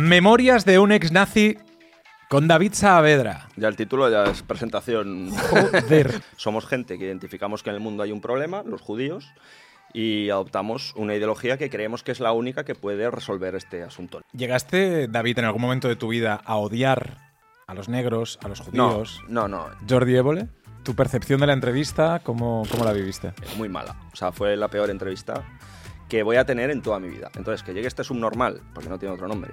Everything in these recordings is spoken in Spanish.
Memorias de un ex nazi con David Saavedra. Ya el título ya es presentación. Joder. Somos gente que identificamos que en el mundo hay un problema, los judíos, y adoptamos una ideología que creemos que es la única que puede resolver este asunto. ¿Llegaste, David, en algún momento de tu vida a odiar a los negros, a los No, judíos? no, no, Jordi Évole, ¿tu percepción de la entrevista, cómo, cómo la viviste? muy mala. O sea, fue la peor entrevista que voy a tener en toda mi vida. Entonces, que llegue este subnormal, porque no tiene otro nombre,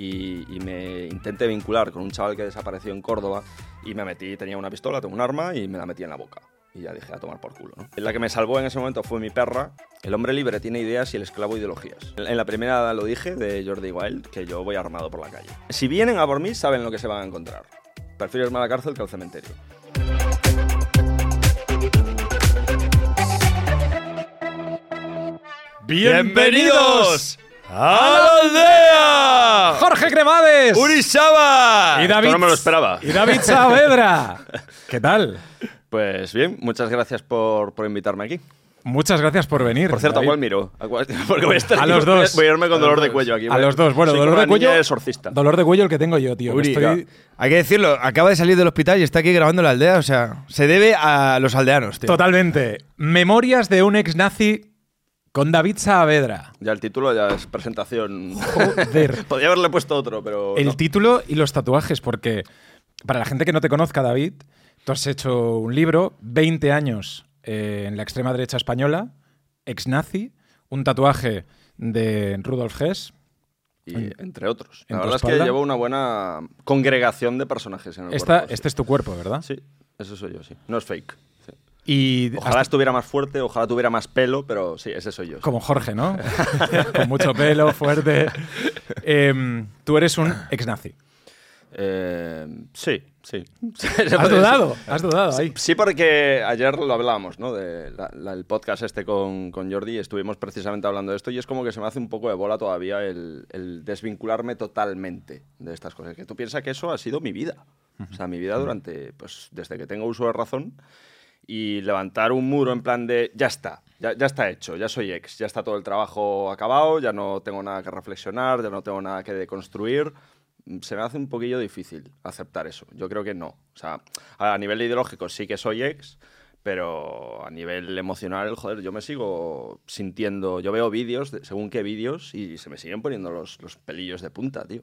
y, y me intente vincular con un chaval que desapareció en Córdoba, y me metí, tenía una pistola, tengo un arma, y me la metí en la boca. Y ya dije, a tomar por culo. ¿no? La que me salvó en ese momento fue mi perra. El hombre libre tiene ideas y el esclavo ideologías. En la primera lo dije de Jordi Wild, que yo voy armado por la calle. Si vienen a por mí, saben lo que se van a encontrar. Prefiero irme a la cárcel que al cementerio. ¡Bienvenidos a la aldea! ¡Jorge Cremades! ¡Urizaba! y David, Esto no me lo esperaba. Y David Saavedra. ¿Qué tal? Pues bien, muchas gracias por, por invitarme aquí. Muchas gracias por venir. Por cierto, ¿a cuál miro? ¿A cuál- Porque voy a, estar A aquí- los dos. Voy a irme con A dolor los de dos. cuello aquí. A los dos. Bueno, Soy dolor de cuello. exorcista. Dolor de cuello el que tengo yo, tío. Uri, estoy- Hay que decirlo, acaba de salir del hospital y está aquí grabando la aldea, o sea, se debe a los aldeanos, tío. Totalmente. Memorias de un ex nazi con David Saavedra. Ya el título ya es presentación. Joder. Podría haberle puesto otro, pero. El no. título y los tatuajes, porque para la gente que no te conozca, David, tú has hecho un libro, 20 años eh, en la extrema derecha española, ex nazi, un tatuaje de Rudolf Hess. Y entre otros. ¿En La verdad es que espalda? llevo una buena congregación de personajes en el Esta, cuerpo, sí. este es tu cuerpo, ¿verdad? Sí, eso soy yo, sí. No es fake. Sí. Y Ojalá hasta- estuviera más fuerte, ojalá tuviera más pelo, pero sí, ese soy yo. sí. como Jorge, ¿no? Con mucho pelo, fuerte. Em, tú eres un ex nazi. Eh, sí, sí. Has dudado, has dudado ahí. Sí, porque ayer lo hablábamos, ¿no? De la- la- el podcast este con, con Jordi, estuvimos precisamente hablando de esto y es como que se me hace un poco de bola todavía el, el desvincularme totalmente de estas cosas. Que tú piensas que eso ha sido mi vida. O sea, mi vida durante, pues, desde que tengo uso de razón y levantar un muro en plan de, ya está, ya, ya está hecho, ya soy ex, ya está todo el trabajo acabado, ya no tengo nada que reflexionar, ya no tengo nada que deconstruir. Se me hace un poquillo difícil aceptar eso. Yo creo que no. O sea, a nivel ideológico sí que soy ex, pero a nivel emocional, joder, yo me sigo sintiendo. Yo veo vídeos, de- según qué vídeos, y se me siguen poniendo los, los pelillos de punta, tío.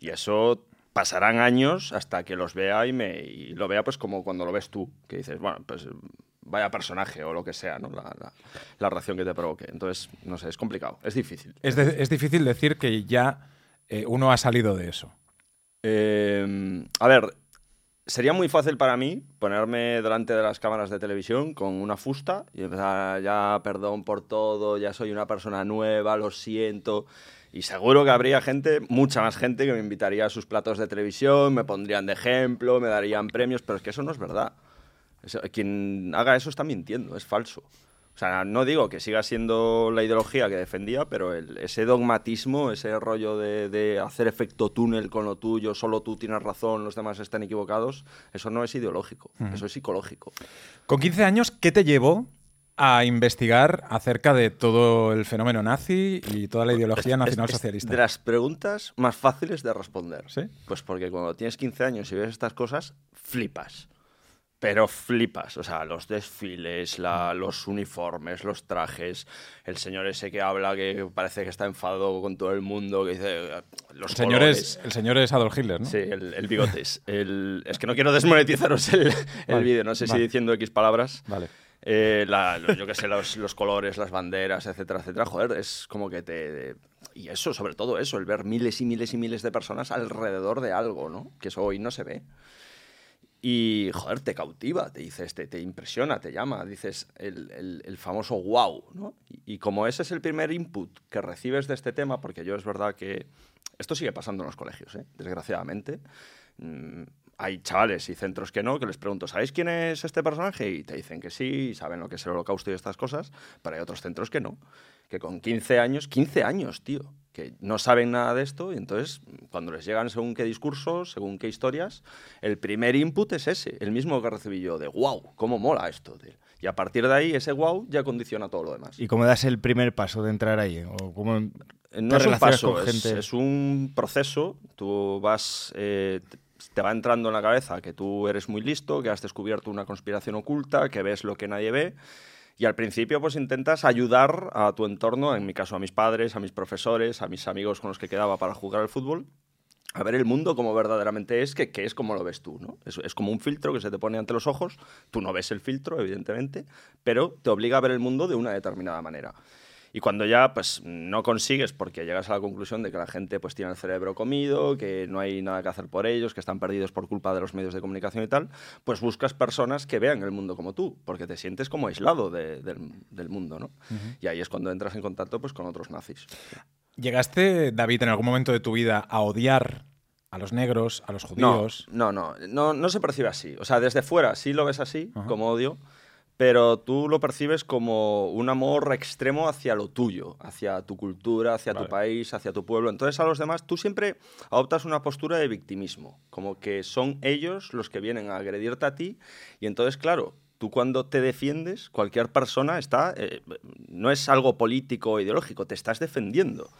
Y eso pasarán años hasta que los vea y, me, y lo vea pues como cuando lo ves tú, que dices, bueno, pues vaya personaje o lo que sea, ¿no? La, la- la reacción que te provoque. Entonces, no sé, es complicado, es difícil. Es, de- es difícil decir que ya eh, uno ha salido de eso. Eh, a ver, sería muy fácil para mí ponerme delante de las cámaras de televisión con una fusta y empezar ya, perdón por todo, ya soy una persona nueva, lo siento. Y seguro que habría gente, mucha más gente, que me invitaría a sus platos de televisión, me pondrían de ejemplo, me darían premios, pero es que eso no es verdad. Eso- quien haga eso está mintiendo, es falso. O sea, no digo que siga siendo la ideología que defendía, pero el- ese dogmatismo, ese rollo de, de hacer efecto túnel con lo tuyo, solo tú tienes razón, los demás están equivocados, eso no es ideológico, eso es psicológico. Con 15 años, ¿qué te llevó a investigar acerca de todo el fenómeno nazi y toda la ideología es- nacionalsocialista? Es de las preguntas más fáciles de responder. ¿Sí? Pues porque cuando tienes 15 años y ves estas cosas, flipas. Pero flipas. O sea, los desfiles, la- los uniformes, los trajes, el señor ese que habla que parece que está enfadado con todo el mundo, que dice eh, los el, señor colores. es, el señor es Adolf Hitler, ¿no? Sí, el, el bigotes. El- es que no quiero desmonetizaros el, el Vale, vídeo, no sé vale. si diciendo X palabras. Vale. Eh, la- yo qué sé, los, los colores, las banderas, etcétera, etcétera. Joder, es como que te. Y eso, sobre todo eso, el ver miles y miles y miles de personas alrededor de algo, ¿no? Que eso hoy no se ve. Y, joder, te cautiva, te dices, te, te impresiona, te llama, dices el, el- el famoso wow, ¿no? Y, y como ese es el primer input que recibes de este tema, porque yo es verdad que esto sigue pasando en los colegios, ¿eh? desgraciadamente. Mm, hay chavales y centros que no, que les pregunto, ¿sabéis quién es este personaje? Y te dicen que sí, y saben lo que es el holocausto y estas cosas, pero hay otros centros que no, que con 15 años, 15 años, tío, que no saben nada de esto y entonces cuando les llegan según qué discursos, según qué historias, el primer input es ese, el mismo que recibí yo, de wow, cómo mola esto. tío". Y a partir de ahí, ese wow ya condiciona todo lo demás. ¿Y cómo das el primer paso de entrar ahí? ¿O cómo- No es un paso, es, es un proceso. Tú vas, eh, te- va entrando en la cabeza que tú eres muy listo, que has descubierto una conspiración oculta, que ves lo que nadie ve. Y al principio pues intentas ayudar a tu entorno, en mi caso a mis padres, a mis profesores, a mis amigos con los que quedaba para jugar al fútbol, a ver el mundo como verdaderamente es, que, que es como lo ves tú, ¿no? Es como un filtro que se te pone ante los ojos, tú no ves el filtro, evidentemente, pero te obliga a ver el mundo de una determinada manera. Y cuando ya pues no consigues porque llegas a la conclusión de que la gente pues tiene el cerebro comido, que no hay nada que hacer por ellos, que están perdidos por culpa de los medios de comunicación y tal, pues buscas personas que vean el mundo como tú, porque te sientes como aislado de- del, del mundo, ¿no? Y ahí es cuando entras en contacto pues con otros nazis. ¿Llegaste, David, en algún momento de tu vida a odiar a los negros, a los judíos? No, no, no, no, no se percibe así. O sea, desde fuera sí lo ves así, como odio, pero tú lo percibes como un amor extremo hacia lo tuyo, hacia tu cultura, hacia Vale. tu país, hacia tu pueblo. Entonces a los demás tú siempre adoptas una postura de victimismo, como que son ellos los que vienen a agredirte a ti y entonces, claro, tú cuando te defiendes, cualquier persona está, eh, no es algo político o ideológico, te estás defendiendo.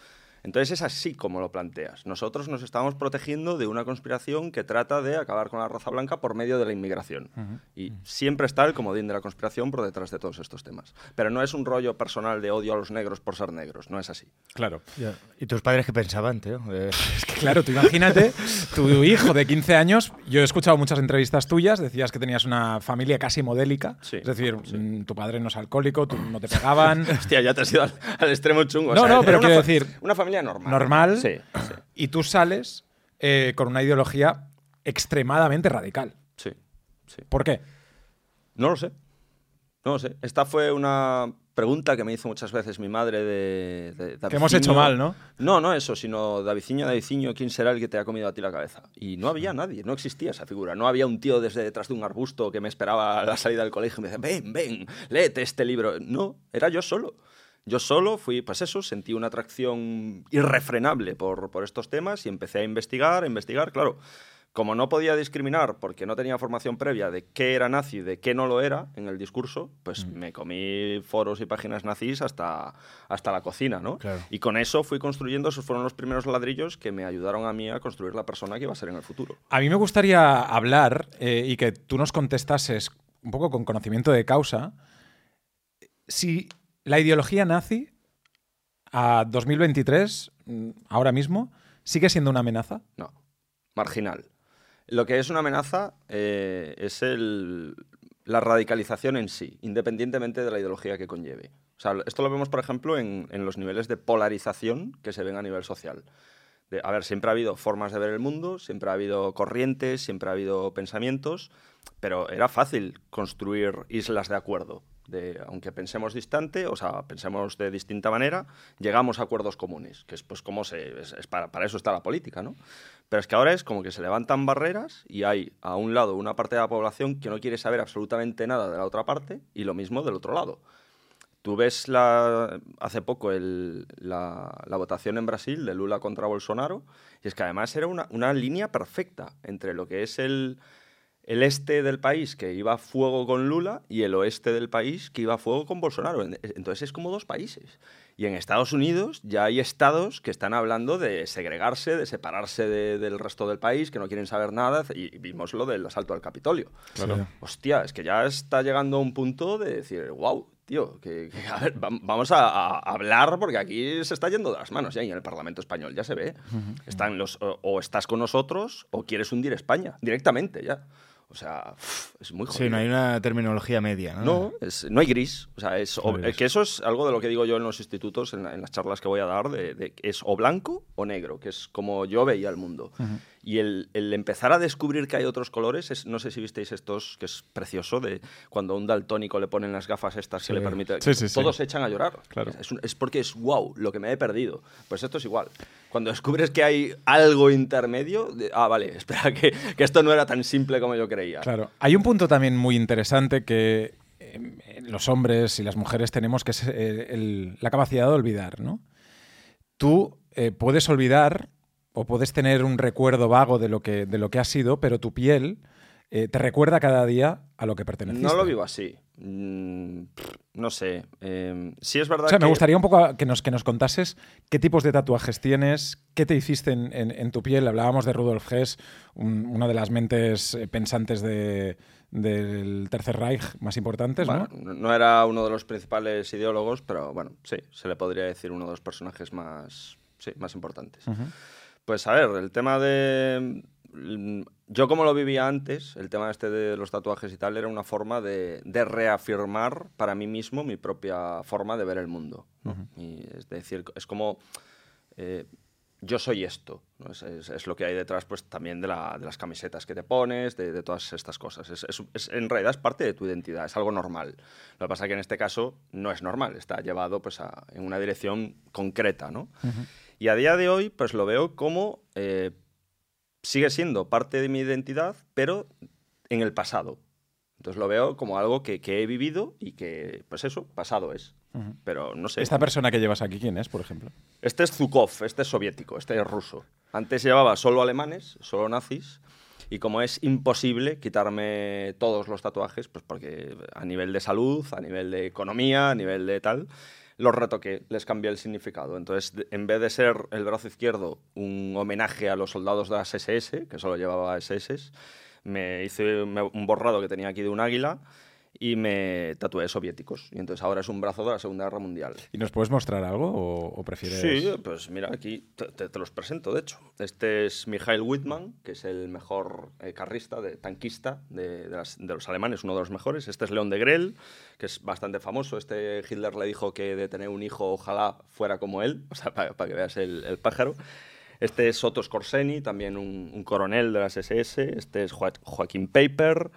Entonces es así como lo planteas. Nosotros nos estamos protegiendo de una conspiración que trata de acabar con la raza blanca por medio de la inmigración. Y siempre está el comodín de la conspiración por detrás de todos estos temas. Pero no es un rollo personal de odio a los negros por ser negros, no es así. Claro. Ya. ¿Y tus padres qué pensaban, tío? Eh, Es que claro, tú imagínate, tu hijo de 15 años, yo he escuchado muchas entrevistas tuyas, decías que tenías una familia casi modélica, Sí, es decir, mm, tu padre no es alcohólico, tú no te pegaban, Hostia, ya te has ido al, al extremo chungo. O No, sea, no, pero quiero decir, Una familia normal. normal, Sí, sí, y tú sales eh, con una ideología extremadamente radical. sí, sí. ¿Por qué? No lo sé. No lo sé. Esta fue una pregunta que me hizo muchas veces mi madre de... de Que hemos hecho mal, ¿no? No, no eso, sino Daviciño, Daviciño, ¿quién será el que te ha comido a ti la cabeza? Y no había nadie, no existía esa figura. No había un tío desde detrás de un arbusto que me esperaba a la salida del colegio y me decía, ven, ven, léete este libro. No, era yo solo. Yo solo fui, pues eso, sentí una atracción irrefrenable por, por estos temas y empecé a investigar, a investigar, claro. Como no podía discriminar porque no tenía formación previa de qué era nazi y de qué no lo era en el discurso, pues me comí foros y páginas nazis hasta, hasta la cocina, ¿no? Claro. Y con eso fui construyendo, esos fueron los primeros ladrillos que me ayudaron a mí a construir la persona que iba a ser en el futuro. A mí me gustaría hablar eh, y que tú nos contestases un poco con conocimiento de causa si la ideología nazi a 2023, mm, ahora mismo, sigue siendo una amenaza. No, marginal. Lo que es una amenaza eh, es el- la radicalización en sí, independientemente de la ideología que conlleve. O esto lo vemos, por ejemplo, en, en los niveles de polarización que se ven a nivel social. De- a ver, siempre ha habido formas de ver el mundo, siempre ha habido corrientes, siempre ha habido pensamientos, pero era fácil construir islas de acuerdo. De, aunque pensemos distante, o sea, pensemos de distinta manera, llegamos a acuerdos comunes, que es pues como se, es, es para, para eso está la política, ¿no? Pero es que ahora es como que se levantan barreras y hay a un lado una parte de la población que no quiere saber absolutamente nada de la otra parte y lo mismo del otro lado. Tú ves la, hace poco el- la, la votación en Brasil de Lula contra Bolsonaro, y es que además era una, una línea perfecta entre lo que es el, el este del país que iba a fuego con Lula y el oeste del país que iba a fuego con Bolsonaro. En- Entonces es como dos países. Y en Estados Unidos ya hay estados que están hablando de segregarse, de separarse de- del resto del país, que no quieren saber nada, y vimos lo del asalto al Capitolio. Claro. Hostia, es que ya está llegando a un punto de decir, wow, tío, que, que, a ver, vam- vamos a, a hablar porque aquí se está yendo de las manos ya y en el Parlamento español ya se ve. Están los, o, o estás con nosotros o quieres hundir España directamente ya. O sea, es muy jodido. Sí, no hay una terminología media, ¿no? No, es- no hay gris. O sea, es, o- que eso es algo de lo que digo yo en los institutos, en, la- en las charlas que voy a dar, de, de que es o blanco o negro, que es como yo veía el mundo. Y el, el empezar a descubrir que hay otros colores, es, no sé si visteis estos, que es precioso, de cuando a un daltónico le ponen las gafas estas Sí. que le permite... Sí, sí, sí. todos se echan a llorar. Claro. Es, porque es wow, lo que me he perdido. Pues esto es igual. Cuando descubres que hay algo intermedio, de- ah, vale, espera, que, que esto no era tan simple como yo creía. Claro. Hay un punto también muy interesante que eh, los hombres y las mujeres tenemos, que es eh, la capacidad de olvidar, ¿no? Tú eh, puedes olvidar o puedes tener un recuerdo vago de lo que, de lo que ha sido, pero tu piel eh, te recuerda cada día a lo que perteneciste. No lo vivo así. Mm, no sé. eh, sí es verdad O sea, me gustaría un poco que nos, que nos contases qué tipos de tatuajes tienes, qué te hiciste en, en- en tu piel. Hablábamos de Rudolf Hess, un- una de las mentes eh, pensantes de- del Tercer Reich más importantes, Bueno, ¿no? no era uno de los principales ideólogos, pero bueno, sí, se le podría decir uno de los personajes más, sí, más importantes. Pues a ver, el tema de... mm, Yo como lo vivía antes, el tema este de los tatuajes y tal, era una forma de, de reafirmar para mí mismo mi propia forma de ver el mundo. ¿no? Y es decir, es como... eh, yo soy esto. ¿no? Es, es- es lo que hay detrás pues, también de, la- de las camisetas que te pones, de, de todas estas cosas. Es, en realidad es parte de tu identidad, es algo normal. Lo que pasa es que en este caso no es normal, está llevado pues, a- en una dirección concreta. ¿no? Y a día de hoy pues lo veo como eh, sigue siendo parte de mi identidad, pero en el pasado. Entonces lo veo como algo que, que he vivido y que, pues eso, pasado es. Ujú. Pero no sé. Esta persona que llevas aquí, ¿quién es, por ejemplo? Este es Zukov, este es soviético, este es ruso. Antes llevaba solo alemanes, solo nazis, y como es imposible quitarme todos los tatuajes, pues porque a nivel de salud, a nivel de economía, a nivel de tal, los retoqué, les cambié el significado. Entonces, en vez de ser el brazo izquierdo un homenaje a los soldados de las SS, que solo llevaba SS, me hice un borrado que tenía aquí de un águila y me tatué soviéticos. Y entonces ahora es un brazo de la Segunda Guerra Mundial. ¿Y nos puedes mostrar algo o, o prefieres...? Sí, pues mira, aquí te, te- te los presento, de hecho. Este es Mikhail Wittmann, que es el mejor eh, carrista, de, tanquista de, de las- de los alemanes, uno de los mejores. Este es León de Grell, que es bastante famoso. Este Hitler le dijo que de tener un hijo ojalá fuera como él, o sea, para, que veas el, el pájaro. Este es Otto Skorzeny, también un, un coronel de las SS. Este es Joa- Joaquín Paper.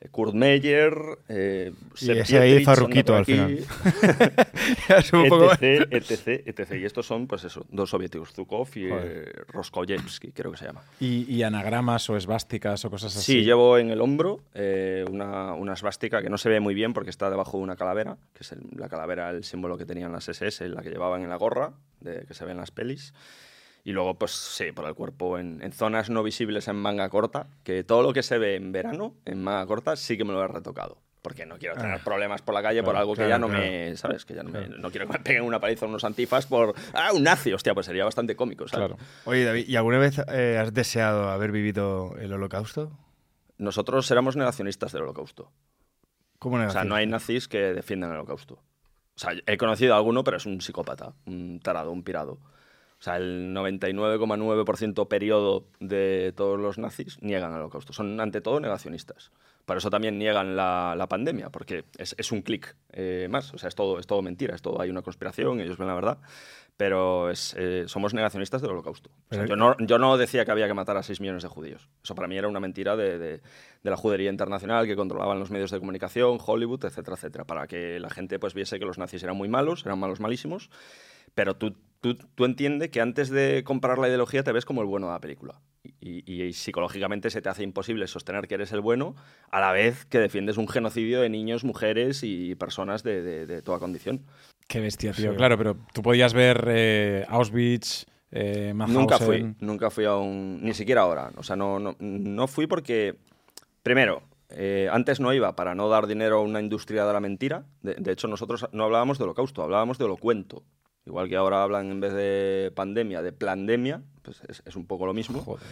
Eh, Kurt Meyer, eh, Y ese ahí Farruquito al poco- etc, etc, etc. Y estos son, pues eso, dos soviéticos, Zukov y eh. Roskoyevsky, creo que se llama. ¿Y, y anagramas o esvásticas o cosas así? Sí, llevo en el hombro eh, una, una svástica que no se ve muy bien porque está debajo de una calavera, que es el- la calavera, el símbolo que tenían las SS, la que llevaban en la gorra, de, que se ve en las pelis. Y luego, pues sí, por el cuerpo, en, en zonas no visibles en manga corta, que todo lo que se ve en verano, en manga corta, sí que me lo he retocado. Porque no quiero tener Ah. problemas por la calle por Claro, algo que claro, ya no claro. me. ¿Sabes? Que ya no me. No quiero que me peguen una paliza unos antifas por. ¡Ah, un nazi! Hostia, pues sería bastante cómico, ¿sabes? Claro. Oye, David, ¿y alguna vez eh, has deseado haber vivido el holocausto? Nosotros éramos negacionistas del holocausto. ¿Cómo O sea, no hay nazis que defiendan el holocausto. O sea, he conocido a alguno, pero es un psicópata, un tarado, un pirado. O sea, el 99,9% periodo de todos los nazis niegan el holocausto. Son, ante todo, negacionistas. Por eso también niegan la, la pandemia, porque es, es un clic eh, más. O sea, es todo, es todo mentira, es todo, hay una conspiración, ellos ven la verdad. Pero es, eh, somos negacionistas del holocausto. O sea, yo, no, yo no decía que había que matar a 6 millones de judíos. Eso para mí era una mentira de, de- de la judería internacional que controlaban los medios de comunicación, Hollywood, etcétera, etcétera, para que la gente pues viese que los nazis eran muy malos, eran malos malísimos, pero tú, tú, tú entiendes que antes de comprar la ideología te ves como el bueno de la película. Y, y- y psicológicamente se te hace imposible sostener que eres el bueno a la vez que defiendes un genocidio de niños, mujeres y personas de, de- de toda condición. Qué bestia, tío. Sí. Claro, pero tú podías ver eh, Auschwitz, eh, Nunca fui, nunca fui a un... Ni siquiera ahora. O sea, no, no, no fui porque, primero, eh, antes no iba para no dar dinero a una industria de la mentira. De, de hecho, nosotros no hablábamos de holocausto, hablábamos de holocuento. Igual que ahora hablan en vez de pandemia, de plandemia, pues es, es un poco lo mismo. Joder.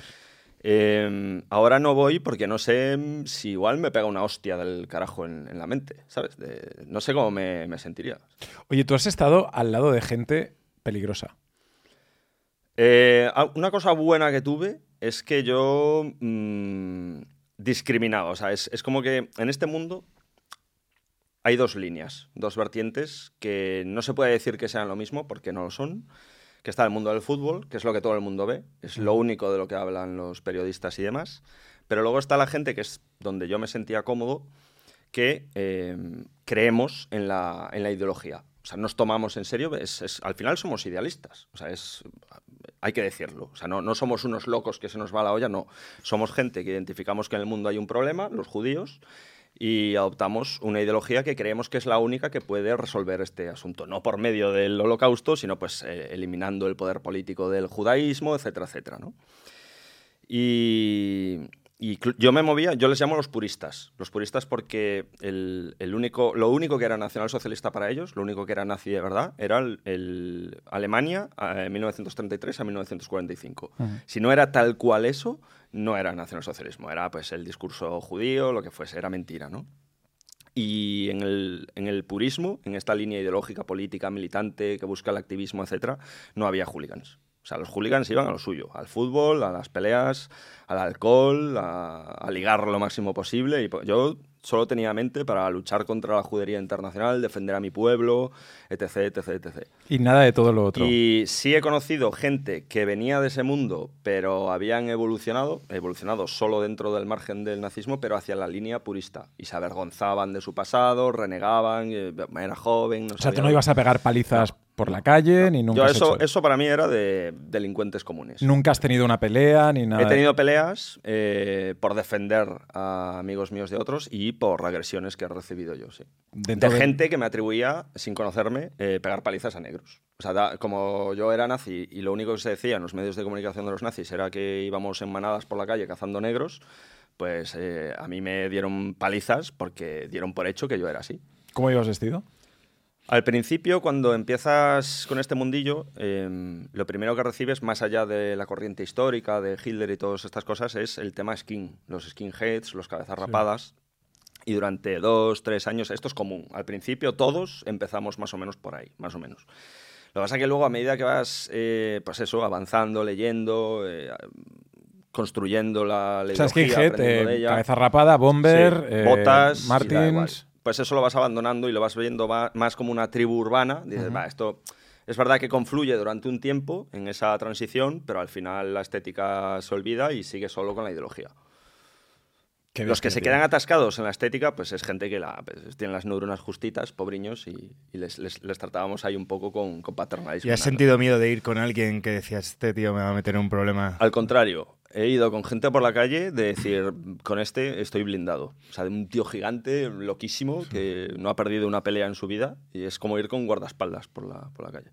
Eh, ahora no voy porque no sé mm, si igual me pega una hostia del carajo en, en la mente, ¿sabes? De- no sé cómo me, me sentiría. Oye, tú has estado al lado de gente peligrosa. Eh, una cosa buena que tuve es que yo mm, discriminaba. O sea, es, es como que en este mundo hay dos líneas, dos vertientes que no se puede decir que sean lo mismo porque no lo son. Que está el mundo del fútbol, que es lo que todo el mundo ve, es lo único de lo que hablan los periodistas y demás. Pero luego está la gente, que es donde yo me sentía cómodo, que eh, creemos en la, en la ideología. O sea, nos tomamos en serio, es- es- al final somos idealistas. O sea, es, hay que decirlo. O sea, no, no somos unos locos que se nos va la olla, no. Somos gente que identificamos que en el mundo hay un problema, los judíos, y adoptamos una ideología que creemos que es la única que puede resolver este asunto. No por medio del holocausto, sino pues eh, eliminando el poder político del judaísmo, etcétera, etcétera, ¿no? Y, y yo me movía, yo les llamo los puristas. Los puristas porque el, el único, lo único que era nacionalsocialista para ellos, lo único que era nazi de verdad, era el, el Alemania eh, 1933 a 1945. Si no era tal cual eso, no era nacionalsocialismo. Era pues el discurso judío, lo que fuese, era mentira, ¿no? Y en el, en el purismo, en esta línea ideológica, política, militante, que busca el activismo, etc., no había hooligans. O sea, los hooligans iban a lo suyo, al fútbol, a las peleas, al alcohol, a, a ligar lo máximo posible. Y yo solo tenía mente para luchar contra la judería internacional, defender a mi pueblo, etc., etc., etc. Y nada de todo lo otro. Y sí he conocido gente que venía de ese mundo, pero habían evolucionado, evolucionado solo dentro del margen del nazismo, pero hacia la línea purista. Y se avergonzaban de su pasado, renegaban, eh, era joven. No o sea, tú no ibas a pegar palizas por la calle, ni nunca Yo has eso, hecho- eso para mí era de delincuentes comunes. Nunca has tenido una pelea, ni nada. He tenido peleas eh, por defender a amigos míos de otros y por agresiones que he recibido yo, sí. Dentro de de- gente que me atribuía, sin conocerme, eh, pegar palizas a negros. O sea, da- como yo era nazi y lo único que se decía en los medios de comunicación de los nazis era que íbamos en manadas por la calle cazando negros, pues eh, a mí me dieron palizas porque dieron por hecho que yo era así. ¿Cómo ibas vestido? Al principio, cuando empiezas con este mundillo, em, lo primero que recibes, más allá de la corriente histórica, de Hitler y todas estas cosas, es el tema skin, los skinheads, los cabezas rapadas. Y durante dos, tres años, esto es común. Al principio todos empezamos más o menos por ahí, más o menos. Lo que pasa es que luego, a medida que vas, eh, pues eso, avanzando, leyendo, eh, construyendo la, la O sea, eh, de ella, cabeza rapada, bomber, Sí, botas. Martins. Pues eso lo vas abandonando y lo vas viendo más como una tribu urbana. Dices, va, esto es verdad que confluye durante un tiempo en esa transición, pero al final la estética se olvida y sigue solo con la ideología. Qué Los que se quedan atascados en la estética, pues es gente que la, pues, tienen las neuronas justitas, pobriños, y, y les, les- les tratábamos ahí un poco con, con paternalismo. ¿Y has sentido miedo de ir con alguien que decías, este tío me va a meter en un problema? Al contrario, he ido con gente por la calle de decir, con este estoy blindado. O sea, de un tío gigante, loquísimo, que no ha perdido una pelea en su vida y es como ir con guardaespaldas por la, por la calle.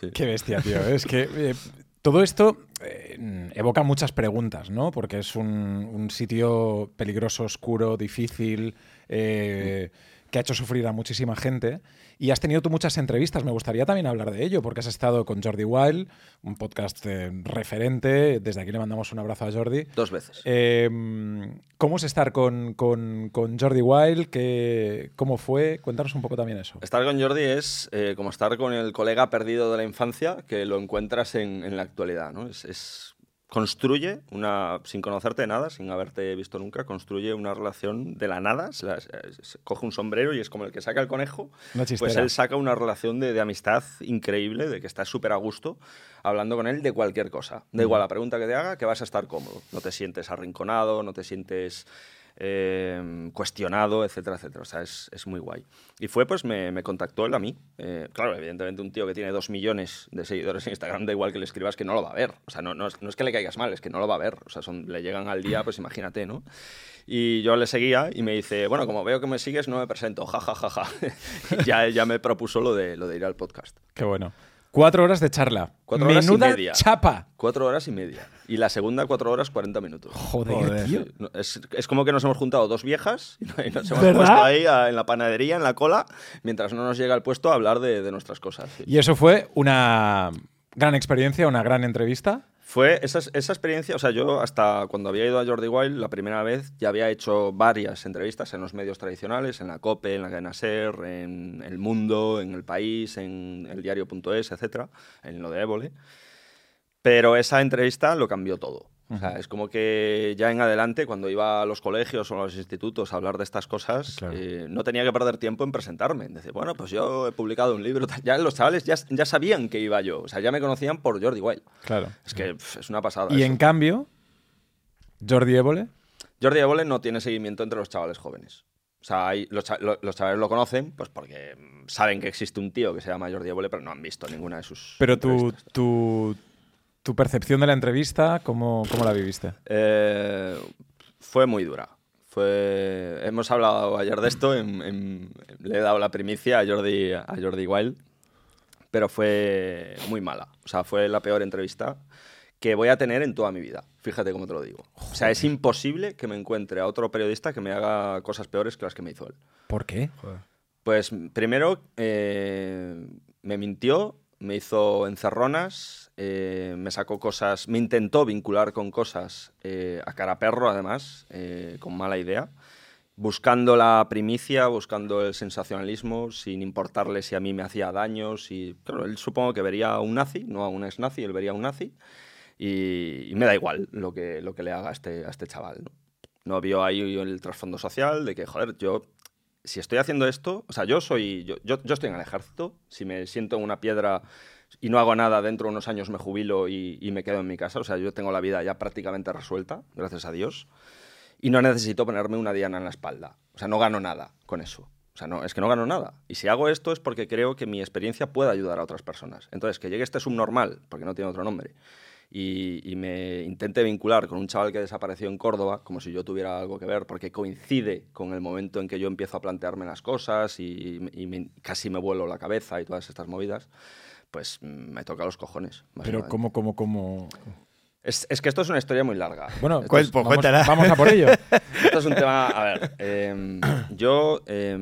Sí. Qué bestia, tío. Es que eh, todo esto eh, evoca muchas preguntas, ¿no? Porque es un, un sitio peligroso, oscuro, difícil, eh, que ha hecho sufrir a muchísima gente. Y has tenido tú muchas entrevistas. Me gustaría también hablar de ello, porque has estado con Jordi Wild, un podcast eh, referente. Desde aquí le mandamos un abrazo a Jordi. Dos veces. Eh, ¿Cómo es estar con, con, con Jordi Wild? ¿Qué, ¿Cómo fue? Cuéntanos un poco también eso. Estar con Jordi es eh, como estar con el colega perdido de la infancia que lo encuentras en, en la actualidad. ¿no? Es, es- construye una, sin conocerte de nada, sin haberte visto nunca, construye una relación de la nada. Se la- se- se coge un sombrero y es como el que saca el conejo. Pues él saca una relación de, de amistad increíble, de que estás súper a gusto hablando con él de cualquier cosa. Da igual la pregunta que te haga, que vas a estar cómodo. No te sientes arrinconado, no te sientes eh, cuestionado, etcétera, etcétera. O sea, es, es muy guay. Y fue, pues, me, me contactó él a mí. Eh, claro, evidentemente un tío que tiene dos millones de seguidores en Instagram, da igual que le escribas que no lo va a ver. O sea, no, no, es, no es que le caigas mal, es que no lo va a ver. O sea, son, le llegan al día, pues imagínate, ¿no? Y yo le seguía y me dice, bueno, como veo que me sigues, no me presento, ja, ja, ja, ja. Ya, ya me propuso lo de, lo de ir al podcast. Qué bueno. Cuatro horas de charla. Cuatro horas y Menuda media. chapa. Cuatro horas y media. Y la segunda, cuatro horas, 40 minutos. Joder, Joder. tío. No, Es, es como que nos hemos juntado dos viejas y nos hemos ¿Verdad? puesto ahí a- en la panadería, en la cola, mientras no nos llega el puesto a hablar de, de nuestras cosas. sí. Y eso fue una gran experiencia, una gran entrevista. Fue esa, esa experiencia, o sea, yo hasta cuando había ido a Jordi Wild la primera vez ya había hecho varias entrevistas en los medios tradicionales, en la COPE, en la cadena SER, en El Mundo, en El País, en el diario.es, etcétera, en lo de Évole. Pero esa entrevista lo cambió todo. O sea, es como que ya en adelante, cuando iba a los colegios o a los institutos a hablar de estas cosas, Claro. eh, no tenía que perder tiempo en presentarme. En decir, bueno, pues yo he publicado un libro. Ya los chavales ya, ya sabían que iba yo. O sea, ya me conocían por Jordi Wild. Claro. Es que es una pasada. Y eso. en cambio, Jordi Évole. Jordi Évole no tiene seguimiento entre los chavales jóvenes. O sea, hay- los, los chavales lo conocen pues porque mm, saben que existe un tío que se llama Jordi Évole, pero no han visto ninguna de sus Pero tu, tu, tu percepción de la entrevista, ¿cómo, cómo la viviste? Eh, fue muy dura. Fue... Hemos hablado ayer de esto, en- en- le he dado la primicia a Jordi, a Jordi Wild, pero fue muy mala. O sea, fue la peor entrevista que voy a tener en toda mi vida. Fíjate cómo te lo digo. O sea, es imposible que me encuentre a otro periodista que me haga cosas peores que las que me hizo él. ¿Por qué? Pues primero eh, me mintió, me hizo encerronas, eh, me sacó cosas, me intentó vincular con cosas eh, a cara perro además, eh, con mala idea, buscando la primicia, buscando el sensacionalismo, sin importarle si a mí me hacía daño, si... Claro, él supongo que vería a un nazi, no a un ex nazi, él vería a un nazi, y, me da igual lo que, lo que le haga a este, este chaval, ¿no? No vio ahí el trasfondo social de que, joder, yo si estoy haciendo esto, o sea, yo soy, yo, yo, yo estoy en el ejército, si me siento en una piedra y no hago nada, dentro de unos años me jubilo y, y me quedo en mi casa, o sea, yo tengo la vida ya prácticamente resuelta, gracias a Dios, y no necesito ponerme una diana en la espalda, o sea, no gano nada con eso. O sea, no, es que no gano nada. Y si hago esto es porque creo que mi experiencia puede ayudar a otras personas. Entonces, que llegue este subnormal, porque no tiene otro nombre, y, y, me intente vincular con un chaval que desapareció en Córdoba, como si yo tuviera algo que ver, porque coincide con el momento en que yo empiezo a plantearme las cosas y, y me, casi me vuelo la cabeza y todas estas movidas, pues me toca los cojones. Pero ¿cómo, cómo, cómo...? Es, es, que esto es una historia muy larga. Bueno, pues, es, vamos, vamos, a por ello. Esto es un tema... A ver, eh, yo eh,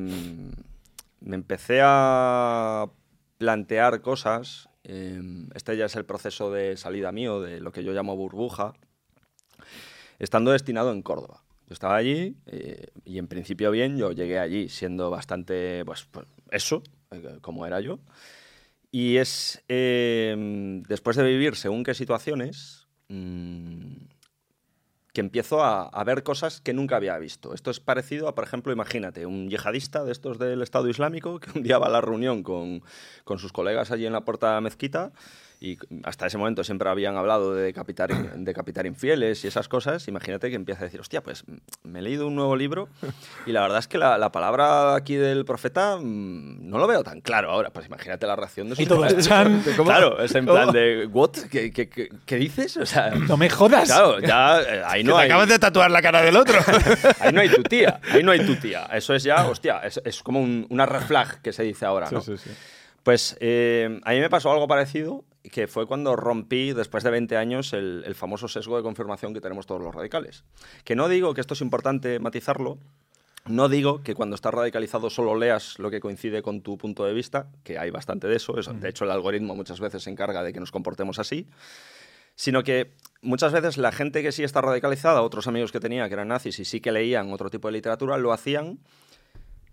me empecé a plantear cosas este ya es el proceso de salida mío, de lo que yo llamo burbuja, estando destinado en Córdoba. Yo estaba allí eh, y en principio bien, yo llegué allí siendo bastante, pues, pues eso, eh, como era yo. Y es eh, después de vivir según qué situaciones, mmm, que empiezo a, a, ver cosas que nunca había visto. Esto es parecido a, por ejemplo, imagínate, un yihadista de estos del Estado Islámico que un día va a la reunión con, con sus colegas allí en la puerta mezquita y hasta ese momento siempre habían hablado de decapitar, decapitar infieles y esas cosas, imagínate que empieza a decir, hostia, pues me he leído un nuevo libro y la verdad es que la, la palabra aquí del profeta mmm, no lo veo tan claro ahora. Pues imagínate la reacción de sus ¿Y todo chan, Claro, es en plan ¿Cómo? de, ¿what? ¿Qué, qué, qué, qué dices? O sea, no me jodas. Claro, ya eh, ahí no te hay... acabas de tatuar la cara del otro. ahí no hay tu tía, ahí no hay tu tía. Eso es ya, hostia, es, es como un, una red flag que se dice ahora, ¿no? Sí, sí, sí. Pues eh, a mí me pasó algo parecido, que fue cuando rompí, después de 20 años, el, el, famoso sesgo de confirmación que tenemos todos los radicales. Que no digo que esto es importante matizarlo, no digo que cuando estás radicalizado solo leas lo que coincide con tu punto de vista, que hay bastante de eso, eso de hecho el algoritmo muchas veces se encarga de que nos comportemos así, sino que muchas veces la gente que sí está radicalizada, otros amigos que tenía que eran nazis y sí que leían otro tipo de literatura, lo hacían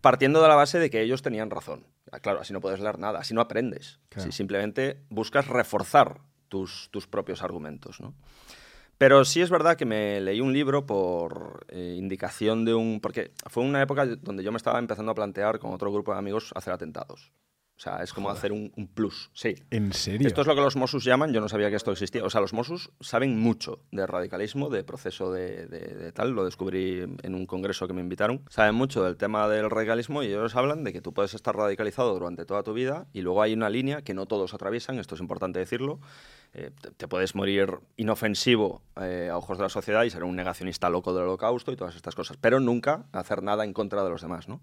partiendo de la base de que ellos tenían razón. Claro, así no puedes leer nada, así no aprendes. Claro. Si simplemente buscas reforzar tus, tus propios argumentos. ¿no? Pero sí es verdad que me leí un libro por eh, indicación de un... Porque fue una época donde yo me estaba empezando a plantear con otro grupo de amigos hacer atentados. O sea, es como Joder. hacer un, un, plus, sí. ¿En serio? Esto es lo que los Mossos llaman, yo no sabía que esto existía. O sea, los Mossos saben mucho de radicalismo, de proceso de, de, de, tal, lo descubrí en un congreso que me invitaron. Saben mucho del tema del radicalismo y ellos hablan de que tú puedes estar radicalizado durante toda tu vida y luego hay una línea que no todos atraviesan, esto es importante decirlo, eh, te, puedes morir inofensivo eh, a ojos de la sociedad y ser un negacionista loco del holocausto y todas estas cosas, pero nunca hacer nada en contra de los demás, ¿no?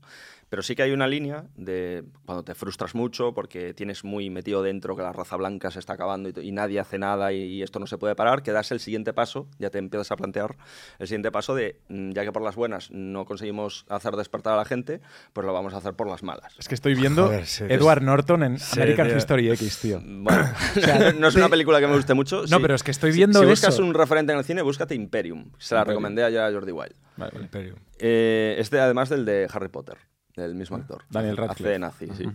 Pero sí que hay una línea de cuando te frustras mucho porque tienes muy metido dentro que la raza blanca se está acabando y, y nadie hace nada y, y, esto no se puede parar, que das el siguiente paso, ya te empiezas a plantear el siguiente paso de, mm, ya que por las buenas no conseguimos hacer despertar a la gente, pues lo vamos a hacer por las malas. Es que estoy viendo Joder, Edward Norton en American History X, tío. Bueno, o sea, no es una película que me guste mucho. No, sí. pero es que estoy viendo si, si eso. buscas un referente en el cine, búscate Imperium. Se la Imperium. recomendé ayer a Jordi Wild. Vale, vale. Imperium. Eh, este, además del de Harry Potter, del mismo actor. Daniel Radcliffe. Hace nazi, sí.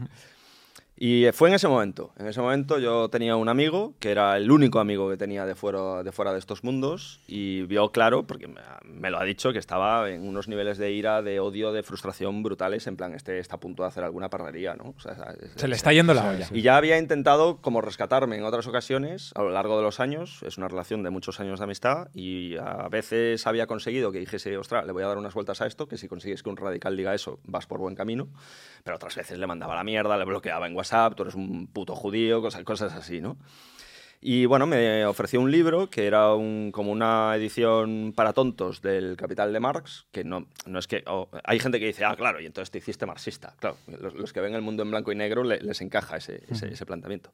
Y fue en ese momento. En ese momento yo tenía un amigo, que era el único amigo que tenía de fuera de, fuera de estos mundos, y vio claro, porque me lo ha dicho, que estaba en unos niveles de ira, de odio, de frustración brutales, en plan, este está a punto de hacer alguna parrería, ¿no? O sea, es, Se le está yendo la olla. Y ya había intentado como rescatarme en otras ocasiones, a lo largo de los años, es una relación de muchos años de amistad, y a veces había conseguido que dijese, ostras, le voy a dar unas vueltas a esto, que si consigues que un radical diga eso, vas por buen camino, pero otras veces le mandaba la mierda, le bloqueaba en WhatsApp, WhatsApp, tú eres un puto judío, cosas, cosas así, ¿no? Y bueno, me ofreció un libro que era un, como una edición para tontos del Capital de Marx, que no, no es que... oh, hay gente que dice, ah, claro, y entonces te hiciste marxista. Claro, los, los que ven el mundo en blanco y negro le- les encaja ese, ese, ese planteamiento.